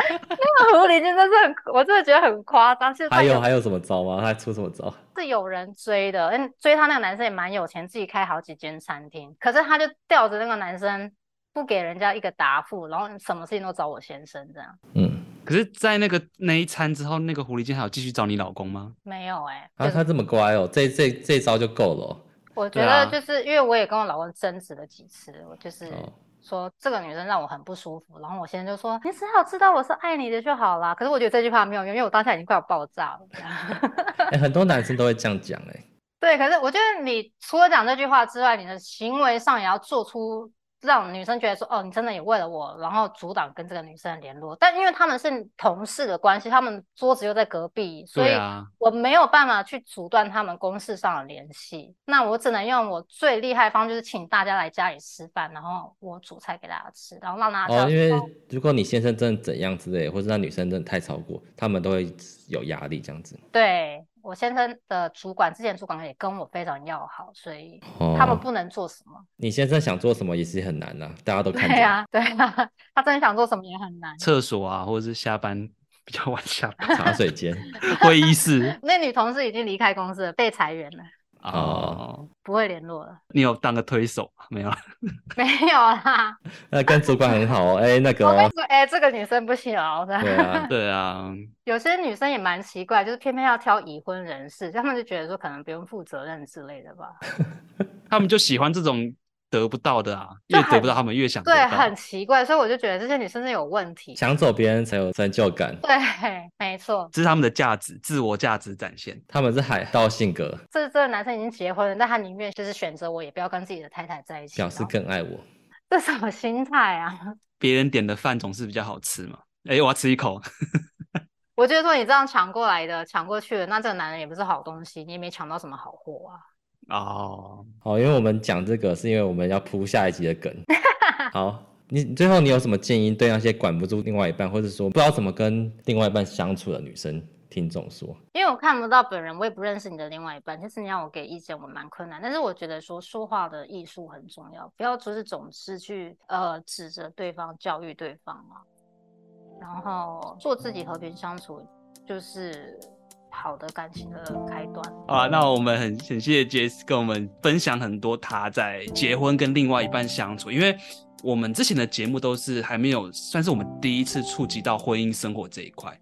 狐狸精真是很，我真的觉得很夸张。是还有还有什么招吗？他还出什么招？是有人追的，嗯，追他那个男生也蛮有钱，自己开好几间餐厅，可是他就吊着那个男生。不给人家一个答复，然后什么事情都找我先生这样。嗯，可是，在那个那一餐之后，那个狐狸精还有继续找你老公吗？没有哎、欸。啊，他这么乖哦，这这这招就够了。我觉得就是因为我也跟我老公争执了几次，我就是说这个女生让我很不舒服，然后我现在就说你只要知道我是爱你的就好啦。可是我觉得这句话没有用，因为我当下已经快要爆炸了。欸、很多男生都会这样讲哎、欸。对，可是我觉得你除了讲这句话之外，你的行为上也要做出。让女生觉得说，哦，你真的也为了我，然后阻挡跟这个女生联络。但因为他们是同事的关系，他们桌子又在隔壁，所以我没有办法去阻断他们公事上的联系。那我只能用我最厉害的方，就是请大家来家里吃饭，然后我煮菜给大家吃，然后让大家哦，因为如果你先生真的怎样之类，或者那女生真的太超过，他们都会有压力这样子。对。我先生的主管，之前主管也跟我非常要好，所以他们不能做什么。哦、你先生想做什么也是很难呐、啊，大家都看见。对啊，对啊，他真的想做什么也很难。厕所啊，或者是下班比较晚下班，茶水间、会议室。那女同事已经离开公司了，被裁员了。哦，不会联络了。你有当个推手 没有？没有啦。那跟主管很好哦。哎、欸，那个、哦，哎、欸，这个女生不行哦。对啊，对啊。有些女生也蛮奇怪，就是偏偏要挑已婚人士，他们就觉得说可能不用负责任之类的吧。他们就喜欢这种得不到的啊，越得不到他们越想得对，很奇怪，所以我就觉得这些女生是有问题。抢走别人才有成就感，对，没错，这是他们的价值，自我价值展现。他们是海盗性格，这这个男生已经结婚了，但他宁愿就是选择我，也不要跟自己的太太在一起，表示更爱我。这什么心态啊？别人点的饭总是比较好吃嘛。哎，我要吃一口。我觉得说你这样抢过来的，抢过去的，那这个男人也不是好东西，你也没抢到什么好货啊。哦，好，因为我们讲这个是因为我们要铺下一集的梗。好，你最后你有什么建议对那些管不住另外一半，或者说不知道怎么跟另外一半相处的女生听众说？因为我看不到本人，我也不认识你的另外一半，就是你让我给意见，我蛮困难。但是我觉得说说话的艺术很重要，不要就是总是去呃指责对方、教育对方啊，然后做自己，和平相处就是。好的感情的开端啊，那我们很很谢谢杰斯跟我们分享很多他在结婚跟另外一半相处，因为我们之前的节目都是还没有算是我们第一次触及到婚姻生活这一块。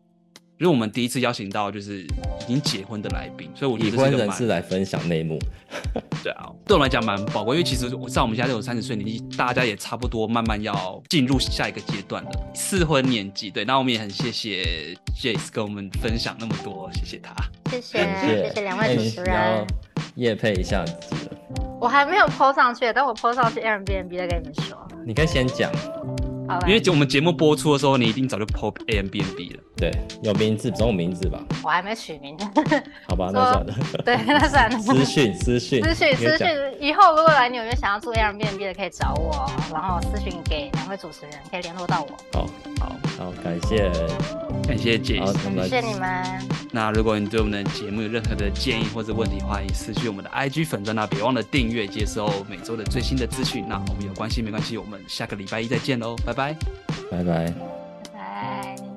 因为我们第一次邀请到就是已经结婚的来宾，所以我觉得已婚人士来分享内幕。对啊，对我来讲蛮宝贵，因为其实在我们现在都有三十岁年纪，大家也差不多慢慢要进入下一个阶段了，适婚年纪。对，那我们也很谢谢 Jess 跟我们分享那么多，谢谢他，谢谢谢谢两位主持人。业配一下自己了，我还没有 po 上去，等我 po 上去 Airbnb 再跟你们说。你可以先讲。因为我们节目播出的时候，你一定早就 pop Airbnb 了。对，有名字，总有名字吧？我还没取名。好吧，那算了。对，那算了。私讯，私讯，私讯，私讯。以后如果来纽约想要住 Airbnb 的，可以找我，然后私讯给两位主持人，可以联络到我。好，好，好，感谢，感谢 Jess，感谢你们。那如果你对我们的节目有任何的建议或者问题，欢迎私讯我们的 IG 粉专，那别忘了订阅，接收每周的最新的资讯。那我们有关系没关系，我们下个礼拜一再见喽，拜拜。拜拜。